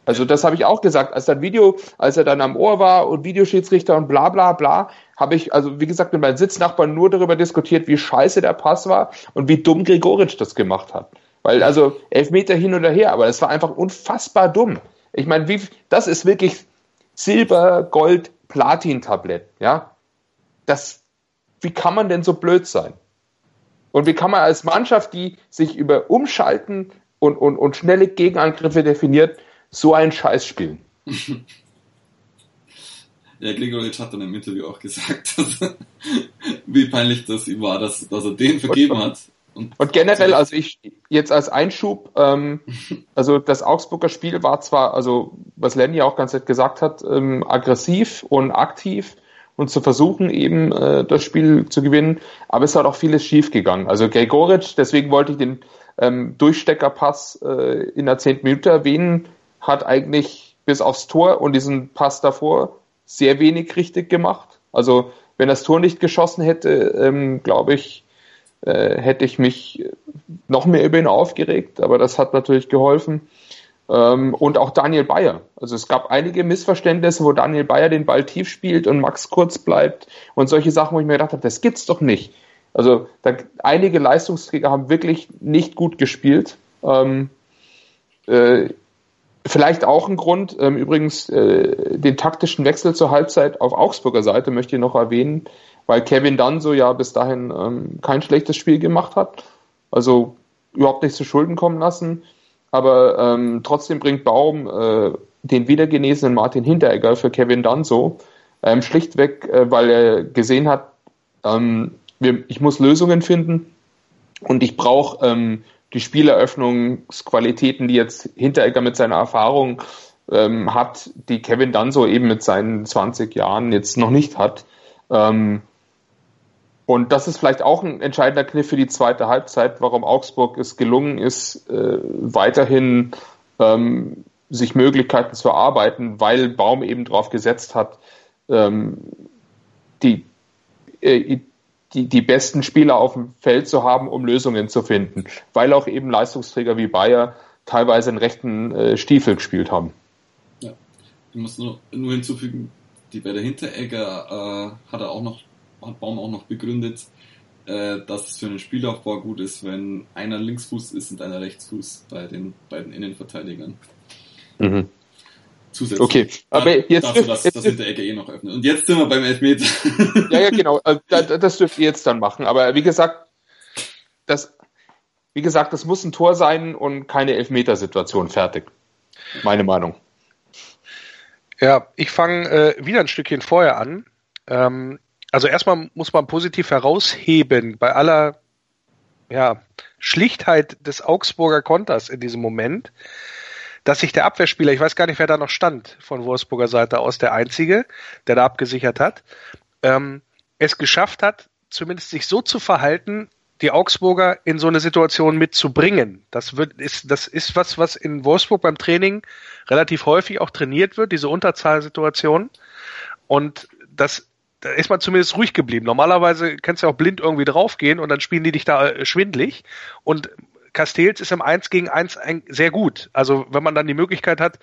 Also das habe ich auch gesagt, als dann Video, als er dann am Ohr war und Videoschiedsrichter und bla bla bla, habe ich, also wie gesagt, mit meinen Sitznachbarn nur darüber diskutiert, wie scheiße der Pass war und wie dumm Gregoritsch das gemacht hat. Weil also elf Meter hin oder her, aber es war einfach unfassbar dumm. Ich meine, wie das ist wirklich Silber, Gold, Platin-Tablett, ja. Das, wie kann man denn so blöd sein? Und wie kann man als Mannschaft, die sich über Umschalten und, und, und schnelle Gegenangriffe definiert, so einen Scheiß spielen. [LAUGHS] Ja, Gregoritsch hat dann im Interview auch gesagt, [LAUGHS] wie peinlich das ihm war, dass, dass er den vergeben hat. Und, und generell, also ich jetzt als Einschub, ähm, [LAUGHS] also das Augsburger Spiel war zwar, also was Lenny auch ganz nett gesagt hat, ähm, aggressiv und aktiv und zu versuchen eben äh, das Spiel zu gewinnen, aber es hat auch vieles schief gegangen. Also Gregoritsch, deswegen wollte ich den ähm, Durchsteckerpass äh, in der zehnten Minute erwähnen, hat eigentlich bis aufs Tor und diesen Pass davor sehr wenig richtig gemacht. Also wenn das Tor nicht geschossen hätte, ähm, glaube ich, äh, hätte ich mich noch mehr über ihn aufgeregt, aber das hat natürlich geholfen. Ähm, und auch Daniel Bayer. Also es gab einige Missverständnisse, wo Daniel Bayer den Ball tief spielt und Max kurz bleibt und solche Sachen, wo ich mir gedacht habe, das gibt's doch nicht. Also da, einige Leistungsträger haben wirklich nicht gut gespielt. Ähm, äh, Vielleicht auch ein Grund, ähm, übrigens äh, den taktischen Wechsel zur Halbzeit auf Augsburger Seite möchte ich noch erwähnen, weil Kevin Danso ja bis dahin ähm, kein schlechtes Spiel gemacht hat, also überhaupt nicht zu Schulden kommen lassen, aber ähm, trotzdem bringt Baum äh, den wiedergenesenen Martin Hinteregger für Kevin Danso, ähm, schlichtweg, äh, weil er gesehen hat, ähm, wir, ich muss Lösungen finden und ich brauche ähm, die Spieleröffnungsqualitäten, die jetzt Hinteregger mit seiner Erfahrung ähm, hat, die Kevin Danso eben mit seinen 20 Jahren jetzt noch nicht hat. Ähm, und das ist vielleicht auch ein entscheidender Kniff für die zweite Halbzeit, warum Augsburg es gelungen ist, äh, weiterhin ähm, sich Möglichkeiten zu erarbeiten, weil Baum eben darauf gesetzt hat, ähm, die, äh, die, die besten Spieler auf dem Feld zu haben, um Lösungen zu finden, weil auch eben Leistungsträger wie Bayer teilweise einen rechten äh, Stiefel gespielt haben. Ja, ich muss nur, nur hinzufügen, die bei der Hinteregger äh, hat er auch noch, hat Baum auch noch begründet, äh, dass es für einen Spielaufbau gut ist, wenn einer Linksfuß ist und einer Rechtsfuß bei den beiden Innenverteidigern. Mhm. Zusätzlich. Okay, aber jetzt, dafür, dass jetzt, das Hinteregger eh noch öffnet. Und jetzt sind wir beim Elfmeter. [LAUGHS] ja, ja, genau. Also, das dürft ihr jetzt dann machen. Aber wie gesagt, das, wie gesagt, das muss ein Tor sein und keine Elfmetersituation. Fertig. Meine Meinung. Ja, ich fange äh, wieder ein Stückchen vorher an. Ähm, also erstmal muss man positiv herausheben bei aller ja, Schlichtheit des Augsburger Konters in diesem Moment, dass sich der Abwehrspieler, ich weiß gar nicht, wer da noch stand von Wolfsburger Seite aus, der einzige, der da abgesichert hat, ähm, es geschafft hat, zumindest sich so zu verhalten, die Augsburger in so eine Situation mitzubringen. Das wird, ist, das ist was, was in Wolfsburg beim Training relativ häufig auch trainiert wird, diese Unterzahlsituation. Und das, da ist man zumindest ruhig geblieben. Normalerweise kannst du auch blind irgendwie draufgehen und dann spielen die dich da äh, schwindlig. Und Castells ist im 1 gegen 1 sehr gut. Also wenn man dann die Möglichkeit hat,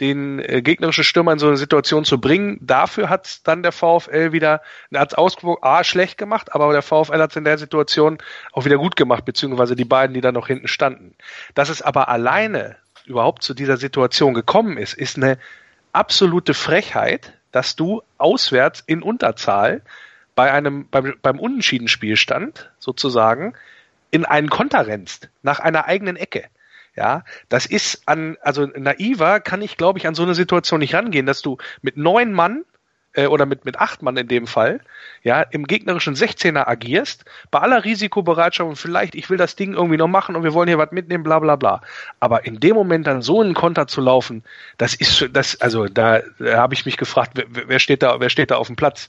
den äh, gegnerischen Stürmer in so eine Situation zu bringen, dafür hat dann der VfL wieder, hat Augsburg A schlecht gemacht, aber der VfL hat es in der Situation auch wieder gut gemacht, beziehungsweise die beiden, die da noch hinten standen. Dass es aber alleine überhaupt zu dieser Situation gekommen ist, ist eine absolute Frechheit, dass du auswärts in Unterzahl bei einem, beim, beim Unentschiedenspielstand sozusagen in einen Konter rennst, nach einer eigenen Ecke. Ja, das ist an, also naiver kann ich, glaube ich, an so eine Situation nicht rangehen, dass du mit neun Mann äh, oder mit, mit acht Mann in dem Fall, ja, im gegnerischen 16er agierst, bei aller Risikobereitschaft und vielleicht, ich will das Ding irgendwie noch machen und wir wollen hier was mitnehmen, bla bla bla. Aber in dem Moment dann so einen Konter zu laufen, das ist das, also da, da habe ich mich gefragt, wer, wer steht da, wer steht da auf dem Platz?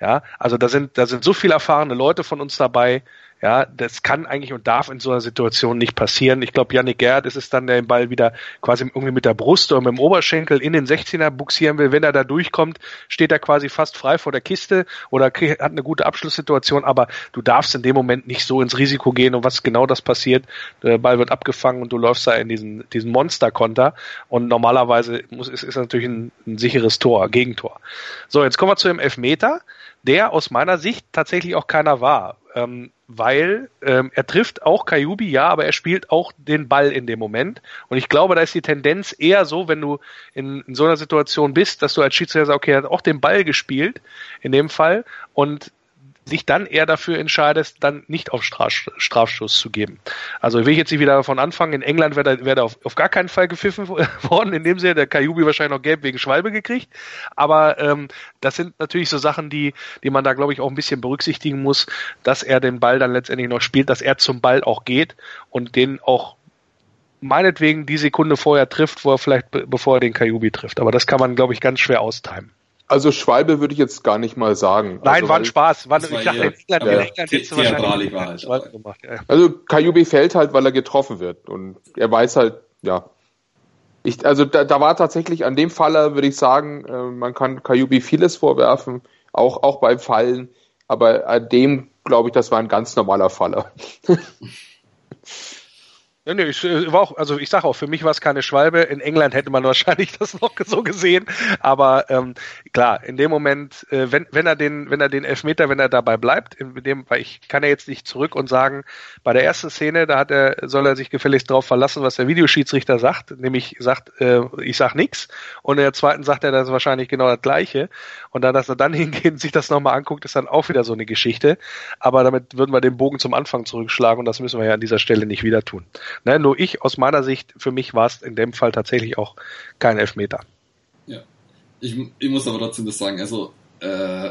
Ja, also da sind, da sind so viele erfahrene Leute von uns dabei, ja, das kann eigentlich und darf in so einer Situation nicht passieren. Ich glaube, Yannick Gerd ist es dann, der den Ball wieder quasi irgendwie mit der Brust oder mit dem Oberschenkel in den 16er buxieren will. Wenn er da durchkommt, steht er quasi fast frei vor der Kiste oder hat eine gute Abschlusssituation, aber du darfst in dem Moment nicht so ins Risiko gehen und was genau das passiert. Der Ball wird abgefangen und du läufst da in diesen, diesen Monster-Konter und normalerweise muss, ist, ist natürlich ein, ein sicheres Tor, Gegentor. So, jetzt kommen wir zu dem Elfmeter der aus meiner Sicht tatsächlich auch keiner war. Ähm, weil ähm, er trifft auch Kayubi, ja, aber er spielt auch den Ball in dem Moment. Und ich glaube, da ist die Tendenz eher so, wenn du in, in so einer Situation bist, dass du als Schiedsrichter sagst, okay, er hat auch den Ball gespielt in dem Fall und sich dann eher dafür entscheidest, dann nicht auf Straf, Strafstoß zu geben. Also will ich jetzt nicht wieder davon anfangen, in England wäre da, wär da auf, auf gar keinen Fall gepfiffen [LAUGHS] worden, in dem Sinne, der Kajubi wahrscheinlich noch gelb wegen Schwalbe gekriegt, aber ähm, das sind natürlich so Sachen, die, die man da glaube ich auch ein bisschen berücksichtigen muss, dass er den Ball dann letztendlich noch spielt, dass er zum Ball auch geht und den auch meinetwegen die Sekunde vorher trifft, wo er vielleicht bevor er den Kajubi trifft. Aber das kann man, glaube ich, ganz schwer austimen. Also Schwalbe würde ich jetzt gar nicht mal sagen. Nein, also, war ein Spaß. War, ich war dachte, in England, ja, in England hättest du wahrscheinlich war halt Schwalbe gemacht. Ja. Also Kajubi fällt halt, weil er getroffen wird. Und er weiß halt, ja. Ich, also da, da war tatsächlich an dem Faller, würde ich sagen, äh, man kann Kajubi vieles vorwerfen, auch, auch beim Fallen. Aber an dem, glaube ich, das war ein ganz normaler Faller. [LAUGHS] Nee, nee, ich, äh, war auch, also ich sage auch, für mich war es keine Schwalbe. In England hätte man wahrscheinlich [LAUGHS] das noch so gesehen. Aber ähm, klar, in dem Moment, äh, wenn, wenn er den, wenn er den Elfmeter, wenn er dabei bleibt, in dem, weil ich kann ja jetzt nicht zurück und sagen, bei der ersten Szene, da hat er, soll er sich gefälligst darauf verlassen, was der Videoschiedsrichter sagt, nämlich sagt, äh, ich sag nix. Und in der zweiten sagt er das wahrscheinlich genau das gleiche. Und dann, dass er dann [LAUGHS] hingeht und sich das nochmal anguckt, ist dann auch wieder so eine Geschichte. Aber damit würden wir den Bogen zum Anfang zurückschlagen und das müssen wir ja an dieser Stelle nicht wieder tun. Ne, nur ich, aus meiner Sicht, für mich war es in dem Fall tatsächlich auch kein Elfmeter. Ja. Ich, ich muss aber trotzdem das sagen, also äh,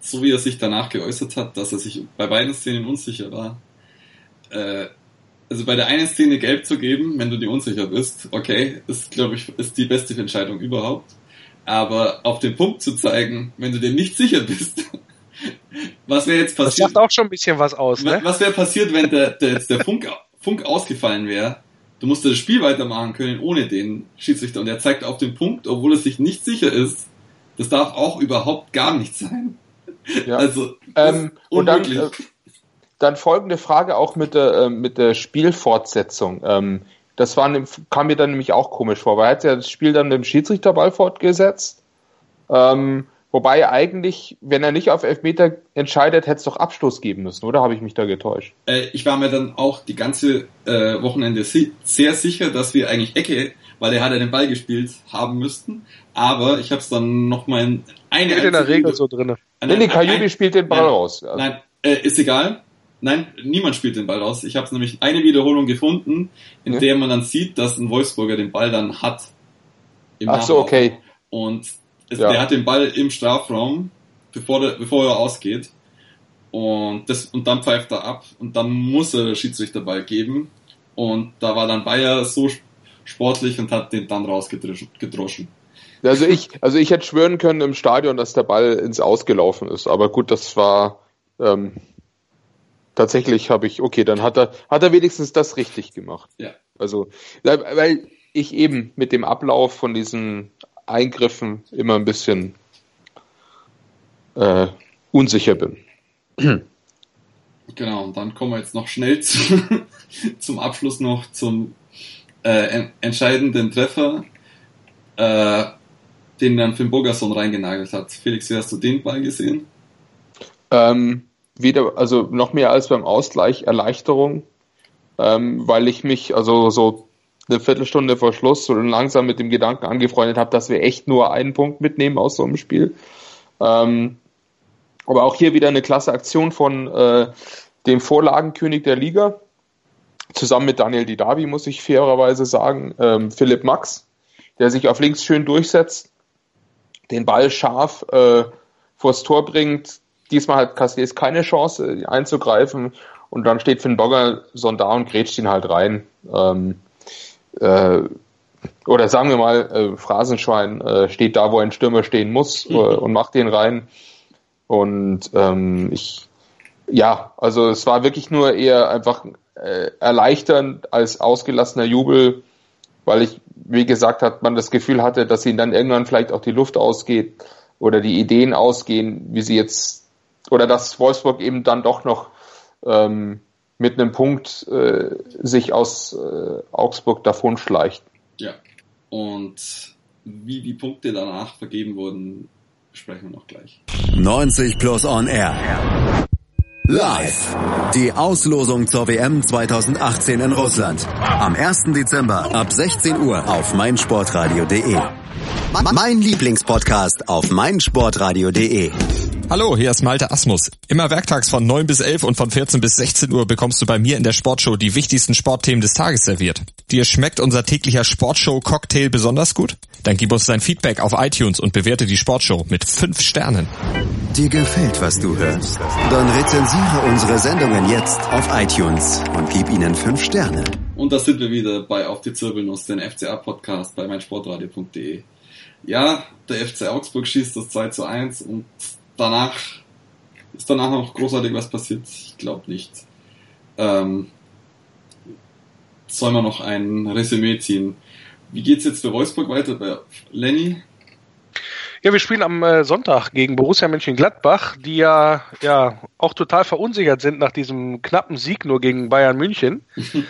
so wie er sich danach geäußert hat, dass er sich bei beiden Szenen unsicher war, äh, also bei der einen Szene gelb zu geben, wenn du dir unsicher bist, okay, ist, glaube ich, ist die beste Entscheidung überhaupt. Aber auf den Punkt zu zeigen, wenn du dir nicht sicher bist, [LAUGHS] was wäre jetzt passiert? Das macht auch schon ein bisschen was aus, ne? Was wäre passiert, wenn der, der, der Funk, Funk ausgefallen wäre? Du musst das Spiel weitermachen können ohne den Schiedsrichter und er zeigt auf den Punkt, obwohl er sich nicht sicher ist. Das darf auch überhaupt gar nicht sein. Ja. Also, ähm, und dann, äh, dann folgende Frage auch mit der, äh, mit der Spielfortsetzung. Ähm, das war, kam mir dann nämlich auch komisch vor, weil er hat ja das Spiel dann mit dem Schiedsrichterball fortgesetzt. Ähm, wobei eigentlich, wenn er nicht auf Elfmeter entscheidet, hätte es doch Abstoß geben müssen, oder habe ich mich da getäuscht? Äh, ich war mir dann auch die ganze äh, Wochenende si sehr sicher, dass wir eigentlich Ecke, weil er hat ja den Ball gespielt, haben müssten. Aber ich habe es dann nochmal in eine in der Regel so drin. Nee, nee, Kajubi spielt den Ball nein, raus. Also. Nein, äh, ist egal. Nein, niemand spielt den Ball raus. Ich habe nämlich eine Wiederholung gefunden, in ja. der man dann sieht, dass ein Wolfsburger den Ball dann hat. Ach so, okay. Und es, ja. der hat den Ball im Strafraum, bevor, der, bevor er ausgeht. Und, das, und dann pfeift er ab und dann muss er Schiedsrichterball geben. Und da war dann Bayer so sportlich und hat den dann rausgedroschen. Also ich, also ich hätte schwören können im Stadion, dass der Ball ins Ausgelaufen ist. Aber gut, das war ähm, tatsächlich habe ich, okay, dann hat er, hat er wenigstens das richtig gemacht. Ja. Also, weil ich eben mit dem Ablauf von diesen Eingriffen immer ein bisschen äh, unsicher bin. Genau, und dann kommen wir jetzt noch schnell zu, [LAUGHS] zum Abschluss noch zum äh, entscheidenden Treffer, äh, den dann Finn Bogerson reingenagelt hat. Felix, wie hast du den Ball gesehen? Ähm, wieder, also noch mehr als beim Ausgleich Erleichterung, ähm, weil ich mich also so eine Viertelstunde vor Schluss so langsam mit dem Gedanken angefreundet habe, dass wir echt nur einen Punkt mitnehmen aus so einem Spiel. Ähm, aber auch hier wieder eine klasse Aktion von äh, dem Vorlagenkönig der Liga, zusammen mit Daniel Didavi, muss ich fairerweise sagen, ähm, Philipp Max, der sich auf links schön durchsetzt, den Ball scharf äh, vors Tor bringt, Diesmal hat Castells keine Chance einzugreifen und dann steht Finn Bogger so da und grätscht ihn halt rein. Ähm, äh, oder sagen wir mal, äh, Phrasenschwein äh, steht da, wo ein Stürmer stehen muss äh, und macht den rein. Und ähm, ich, ja, also es war wirklich nur eher einfach äh, erleichternd als ausgelassener Jubel, weil ich, wie gesagt, hat man das Gefühl hatte, dass ihnen dann irgendwann vielleicht auch die Luft ausgeht oder die Ideen ausgehen, wie sie jetzt oder dass Wolfsburg eben dann doch noch ähm, mit einem Punkt äh, sich aus äh, Augsburg davon schleicht. Ja, und wie die Punkte danach vergeben wurden, sprechen wir noch gleich. 90 plus on air. Live. Die Auslosung zur WM 2018 in Russland. Am 1. Dezember ab 16 Uhr auf meinsportradio.de. Mein Lieblingspodcast auf meinsportradio.de. Hallo, hier ist Malte Asmus. Immer werktags von 9 bis 11 und von 14 bis 16 Uhr bekommst du bei mir in der Sportshow die wichtigsten Sportthemen des Tages serviert. Dir schmeckt unser täglicher Sportshow-Cocktail besonders gut? Dann gib uns dein Feedback auf iTunes und bewerte die Sportshow mit 5 Sternen. Dir gefällt, was du hörst? Dann rezensiere unsere Sendungen jetzt auf iTunes und gib ihnen 5 Sterne. Und da sind wir wieder bei Auf die Zirbelnuss, den FCA-Podcast bei meinsportradio.de. Ja, der FC Augsburg schießt das 2 zu 1 und danach ist danach noch großartig was passiert? Ich glaube nicht. Ähm, soll man noch ein Resümee ziehen? Wie geht's jetzt für Wolfsburg weiter bei Lenny? Ja, wir spielen am äh, Sonntag gegen Borussia Mönchengladbach, die ja, ja auch total verunsichert sind nach diesem knappen Sieg nur gegen Bayern München. [LAUGHS]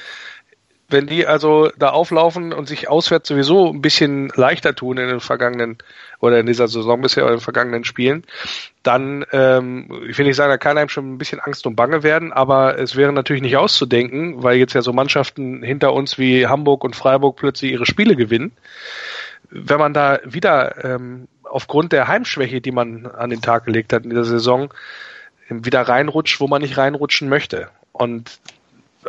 wenn die also da auflaufen und sich auswärts sowieso ein bisschen leichter tun in den vergangenen oder in dieser Saison bisher oder in den vergangenen Spielen, dann, ähm, ich will nicht sagen, da kann einem schon ein bisschen Angst und Bange werden, aber es wäre natürlich nicht auszudenken, weil jetzt ja so Mannschaften hinter uns wie Hamburg und Freiburg plötzlich ihre Spiele gewinnen. Wenn man da wieder ähm, aufgrund der Heimschwäche, die man an den Tag gelegt hat in dieser Saison, wieder reinrutscht, wo man nicht reinrutschen möchte. Und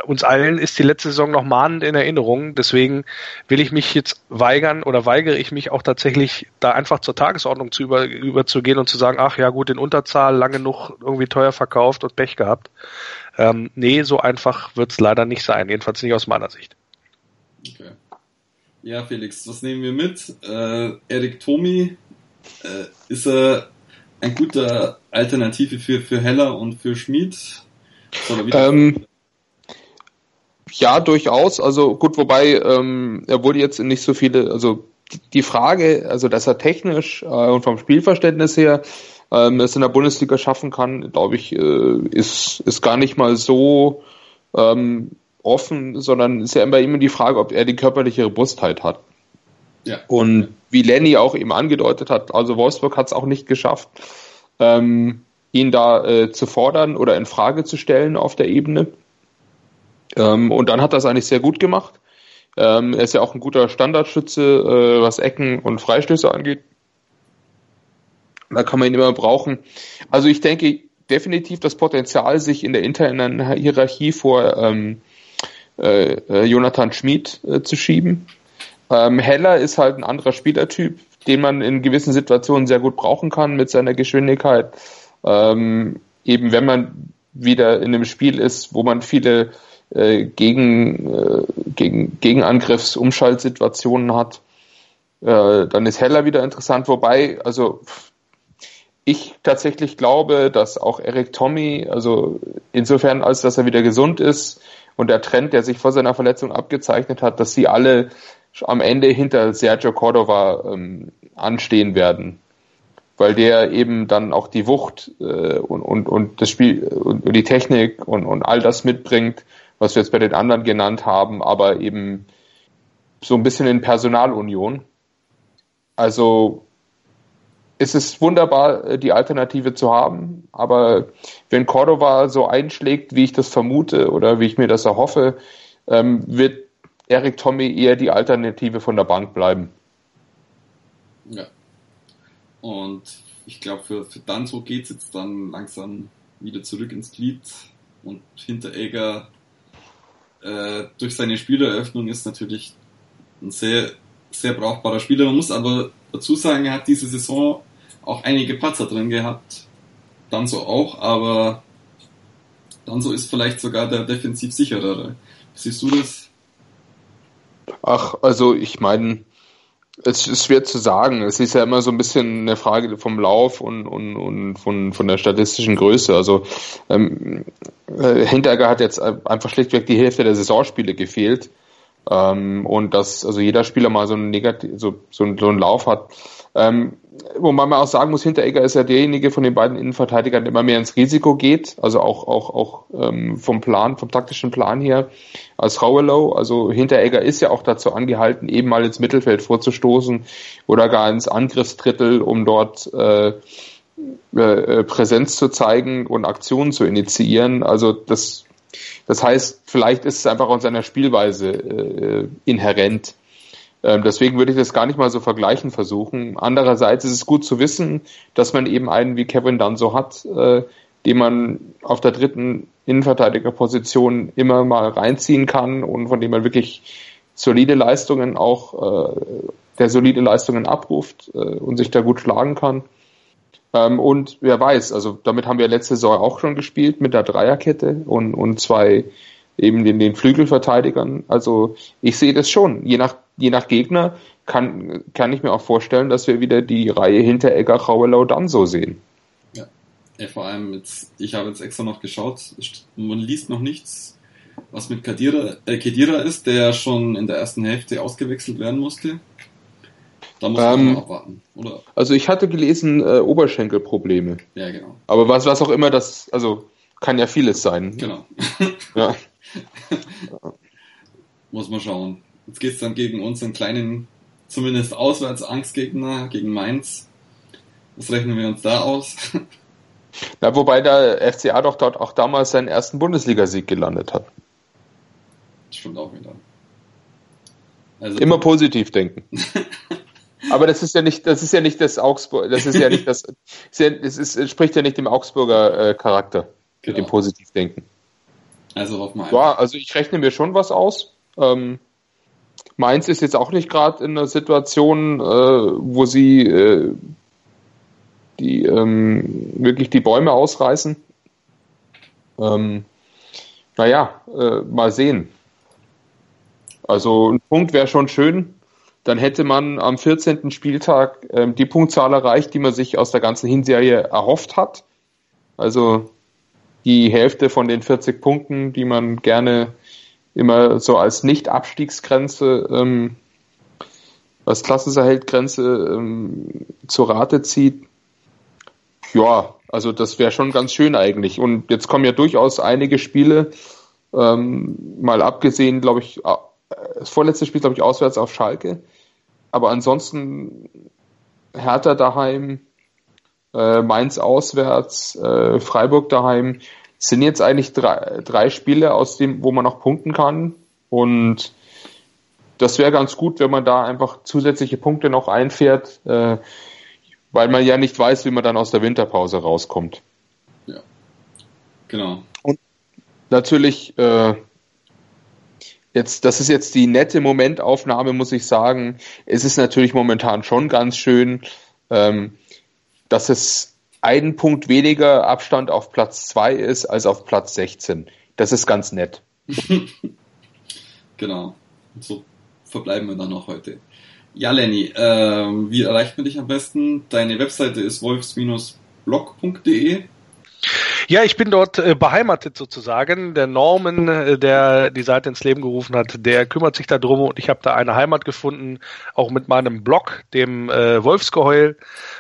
uns allen ist die letzte Saison noch mahnend in Erinnerung. Deswegen will ich mich jetzt weigern oder weigere ich mich auch tatsächlich, da einfach zur Tagesordnung zu über, überzugehen und zu sagen, ach ja gut, in Unterzahl, lange genug irgendwie teuer verkauft und Pech gehabt. Ähm, nee, so einfach wird es leider nicht sein, jedenfalls nicht aus meiner Sicht. Okay. Ja, Felix, was nehmen wir mit? Äh, Erik Tomi, äh, ist er ein guter Alternative für, für Heller und für Schmid? Ähm, ja, durchaus. Also gut, wobei ähm, er wurde jetzt nicht so viele, also die Frage, also dass er technisch äh, und vom Spielverständnis her ähm, es in der Bundesliga schaffen kann, glaube ich, äh, ist, ist gar nicht mal so ähm, offen, sondern ist ja immer immer die Frage, ob er die körperliche Robustheit hat. Ja. Und wie Lenny auch eben angedeutet hat, also Wolfsburg hat es auch nicht geschafft, ähm, ihn da äh, zu fordern oder in Frage zu stellen auf der Ebene. Ähm, und dann hat er es eigentlich sehr gut gemacht. Ähm, er ist ja auch ein guter Standardschütze, äh, was Ecken und Freistöße angeht. Da kann man ihn immer brauchen. Also ich denke definitiv das Potenzial, sich in der internen Hierarchie vor ähm, äh, äh Jonathan Schmid äh, zu schieben. Ähm, Heller ist halt ein anderer Spielertyp, den man in gewissen Situationen sehr gut brauchen kann mit seiner Geschwindigkeit. Ähm, eben wenn man wieder in einem Spiel ist, wo man viele äh, gegen, äh, gegen, Gegenangriffs-Umschaltsituationen hat, äh, dann ist Heller wieder interessant. Wobei, also ich tatsächlich glaube, dass auch Eric Tommy, also insofern als dass er wieder gesund ist und der Trend, der sich vor seiner Verletzung abgezeichnet hat, dass sie alle am Ende hinter Sergio Cordova ähm, anstehen werden. Weil der eben dann auch die Wucht äh, und, und, und das Spiel und, und die Technik und, und all das mitbringt, was wir jetzt bei den anderen genannt haben, aber eben so ein bisschen in Personalunion. Also es ist wunderbar, äh, die Alternative zu haben, aber wenn Cordova so einschlägt, wie ich das vermute oder wie ich mir das erhoffe, ähm, wird Erik Tommy eher die Alternative von der Bank bleiben. Ja. Und ich glaube, für, für Danzo geht es jetzt dann langsam wieder zurück ins Glied und Hinteregger äh, durch seine Spieleröffnung ist natürlich ein sehr, sehr brauchbarer Spieler. Man muss aber dazu sagen, er hat diese Saison auch einige Patzer drin gehabt. Danzo auch, aber Danzo ist vielleicht sogar der defensiv sicherere. Siehst du das? Ach, also ich meine, es ist schwer zu sagen. Es ist ja immer so ein bisschen eine Frage vom Lauf und, und, und von, von der statistischen Größe. Also ähm, äh, Hinteregger hat jetzt einfach schlichtweg die Hälfte der Saisonspiele gefehlt. Ähm, und dass also jeder Spieler mal so einen, negativ, so, so, einen, so einen Lauf hat. Ähm, wobei man auch sagen muss, Hinteregger ist ja derjenige von den beiden Innenverteidigern, der immer mehr ins Risiko geht, also auch, auch, auch ähm, vom Plan, vom taktischen Plan her als Rauelow. Also Hinteregger ist ja auch dazu angehalten, eben mal ins Mittelfeld vorzustoßen oder gar ins Angriffsdrittel, um dort äh, äh, Präsenz zu zeigen und Aktionen zu initiieren. Also das, das heißt, vielleicht ist es einfach aus seiner Spielweise äh, inhärent ähm, deswegen würde ich das gar nicht mal so vergleichen versuchen. Andererseits ist es gut zu wissen, dass man eben einen wie Kevin dann so hat, äh, den man auf der dritten Innenverteidigerposition immer mal reinziehen kann und von dem man wirklich solide Leistungen auch, äh, der solide Leistungen abruft äh, und sich da gut schlagen kann. Ähm, und wer weiß, also damit haben wir letzte Saison auch schon gespielt mit der Dreierkette und, und zwei eben den, den Flügelverteidigern. Also ich sehe das schon. Je nach, je nach Gegner kann, kann ich mir auch vorstellen, dass wir wieder die Reihe hinter Egger, dann so sehen. Ja. ja, vor allem jetzt, ich habe jetzt extra noch geschaut, man liest noch nichts, was mit Kadira, äh, Kedira ist, der schon in der ersten Hälfte ausgewechselt werden musste. Da muss man ähm, abwarten, oder? Also ich hatte gelesen, äh, Oberschenkelprobleme. Ja, genau. Aber was, was auch immer das, also kann ja vieles sein. Genau. ja. [LAUGHS] Muss man schauen. Jetzt geht es dann gegen unseren kleinen, zumindest auswärts Angstgegner, gegen Mainz. Was rechnen wir uns da aus? [LAUGHS] Na, wobei der FCA doch dort auch damals seinen ersten Bundesligasieg gelandet hat. Stimmt auch wieder. Also, Immer positiv denken. [LAUGHS] Aber das ist ja nicht, das ist ja nicht das Augsburg, das ist ja nicht das, [LAUGHS] es, ist, es spricht ja nicht dem Augsburger äh, Charakter genau. mit dem Positivdenken. Also hoffen wir Ja, also ich rechne mir schon was aus. Ähm, Mainz ist jetzt auch nicht gerade in einer Situation, äh, wo sie äh, die ähm, wirklich die Bäume ausreißen. Ähm, naja, äh, mal sehen. Also ein Punkt wäre schon schön. Dann hätte man am 14. Spieltag ähm, die Punktzahl erreicht, die man sich aus der ganzen Hinserie erhofft hat. Also die Hälfte von den 40 Punkten, die man gerne immer so als Nicht-Abstiegsgrenze, ähm, als Klassenserhältgrenze ähm, zur Rate zieht. Ja, also das wäre schon ganz schön eigentlich. Und jetzt kommen ja durchaus einige Spiele, ähm, mal abgesehen, glaube ich, das vorletzte Spiel, glaube ich, auswärts auf Schalke. Aber ansonsten Hertha daheim, äh, Mainz auswärts, äh, Freiburg daheim, sind jetzt eigentlich drei, drei Spiele, aus dem, wo man noch punkten kann. Und das wäre ganz gut, wenn man da einfach zusätzliche Punkte noch einfährt, äh, weil man ja nicht weiß, wie man dann aus der Winterpause rauskommt. Ja, genau. Und natürlich, äh, jetzt, das ist jetzt die nette Momentaufnahme, muss ich sagen. Es ist natürlich momentan schon ganz schön, ähm, dass es einen Punkt weniger Abstand auf Platz 2 ist als auf Platz 16. Das ist ganz nett. [LAUGHS] genau. Und so verbleiben wir dann noch heute. Ja, Lenny, äh, wie erreicht man dich am besten? Deine Webseite ist wolfs-blog.de. Ja, ich bin dort äh, beheimatet sozusagen. Der Norman, äh, der die Seite ins Leben gerufen hat, der kümmert sich darum und ich habe da eine Heimat gefunden, auch mit meinem Blog, dem äh, Wolfsgeheul.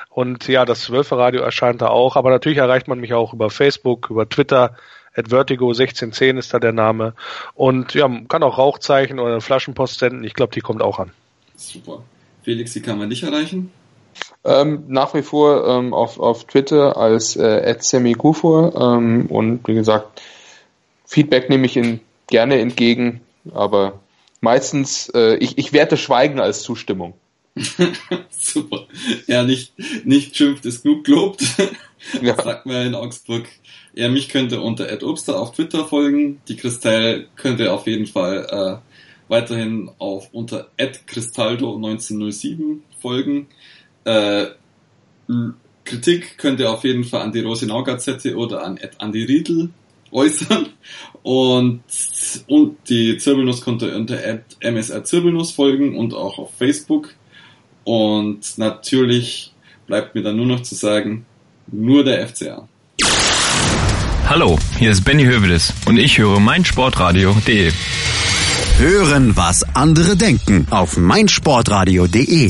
Und ja, das Wölferadio erscheint da auch. Aber natürlich erreicht man mich auch über Facebook, über Twitter. At Vertigo 1610 ist da der Name. Und ja, man kann auch Rauchzeichen oder Flaschenpost senden. Ich glaube, die kommt auch an. Super. Felix, wie kann man dich erreichen? Ähm, nach wie vor ähm, auf, auf Twitter als äh, @semigufor ähm, und wie gesagt Feedback nehme ich in, gerne entgegen, aber meistens äh, ich, ich werte Schweigen als Zustimmung. [LAUGHS] Super. Ja, nicht, nicht schimpft ist genug gelobt. [LAUGHS] ja. Sagt man in Augsburg. Ja, mich könnte unter Ed Obster auf Twitter folgen. Die Christelle könnte auf jeden Fall äh, weiterhin auf unter @cristaldo1907 folgen. Äh, Kritik könnt ihr auf jeden Fall an die Rosenau Gazette oder an Andi Riedl äußern. Und, und die Zirbelnuss könnt ihr unter MSR Zirbelnuss folgen und auch auf Facebook. Und natürlich bleibt mir dann nur noch zu sagen, nur der FCA. Hallo, hier ist Benny Hövedes und ich höre meinsportradio.de. Hören, was andere denken auf meinsportradio.de.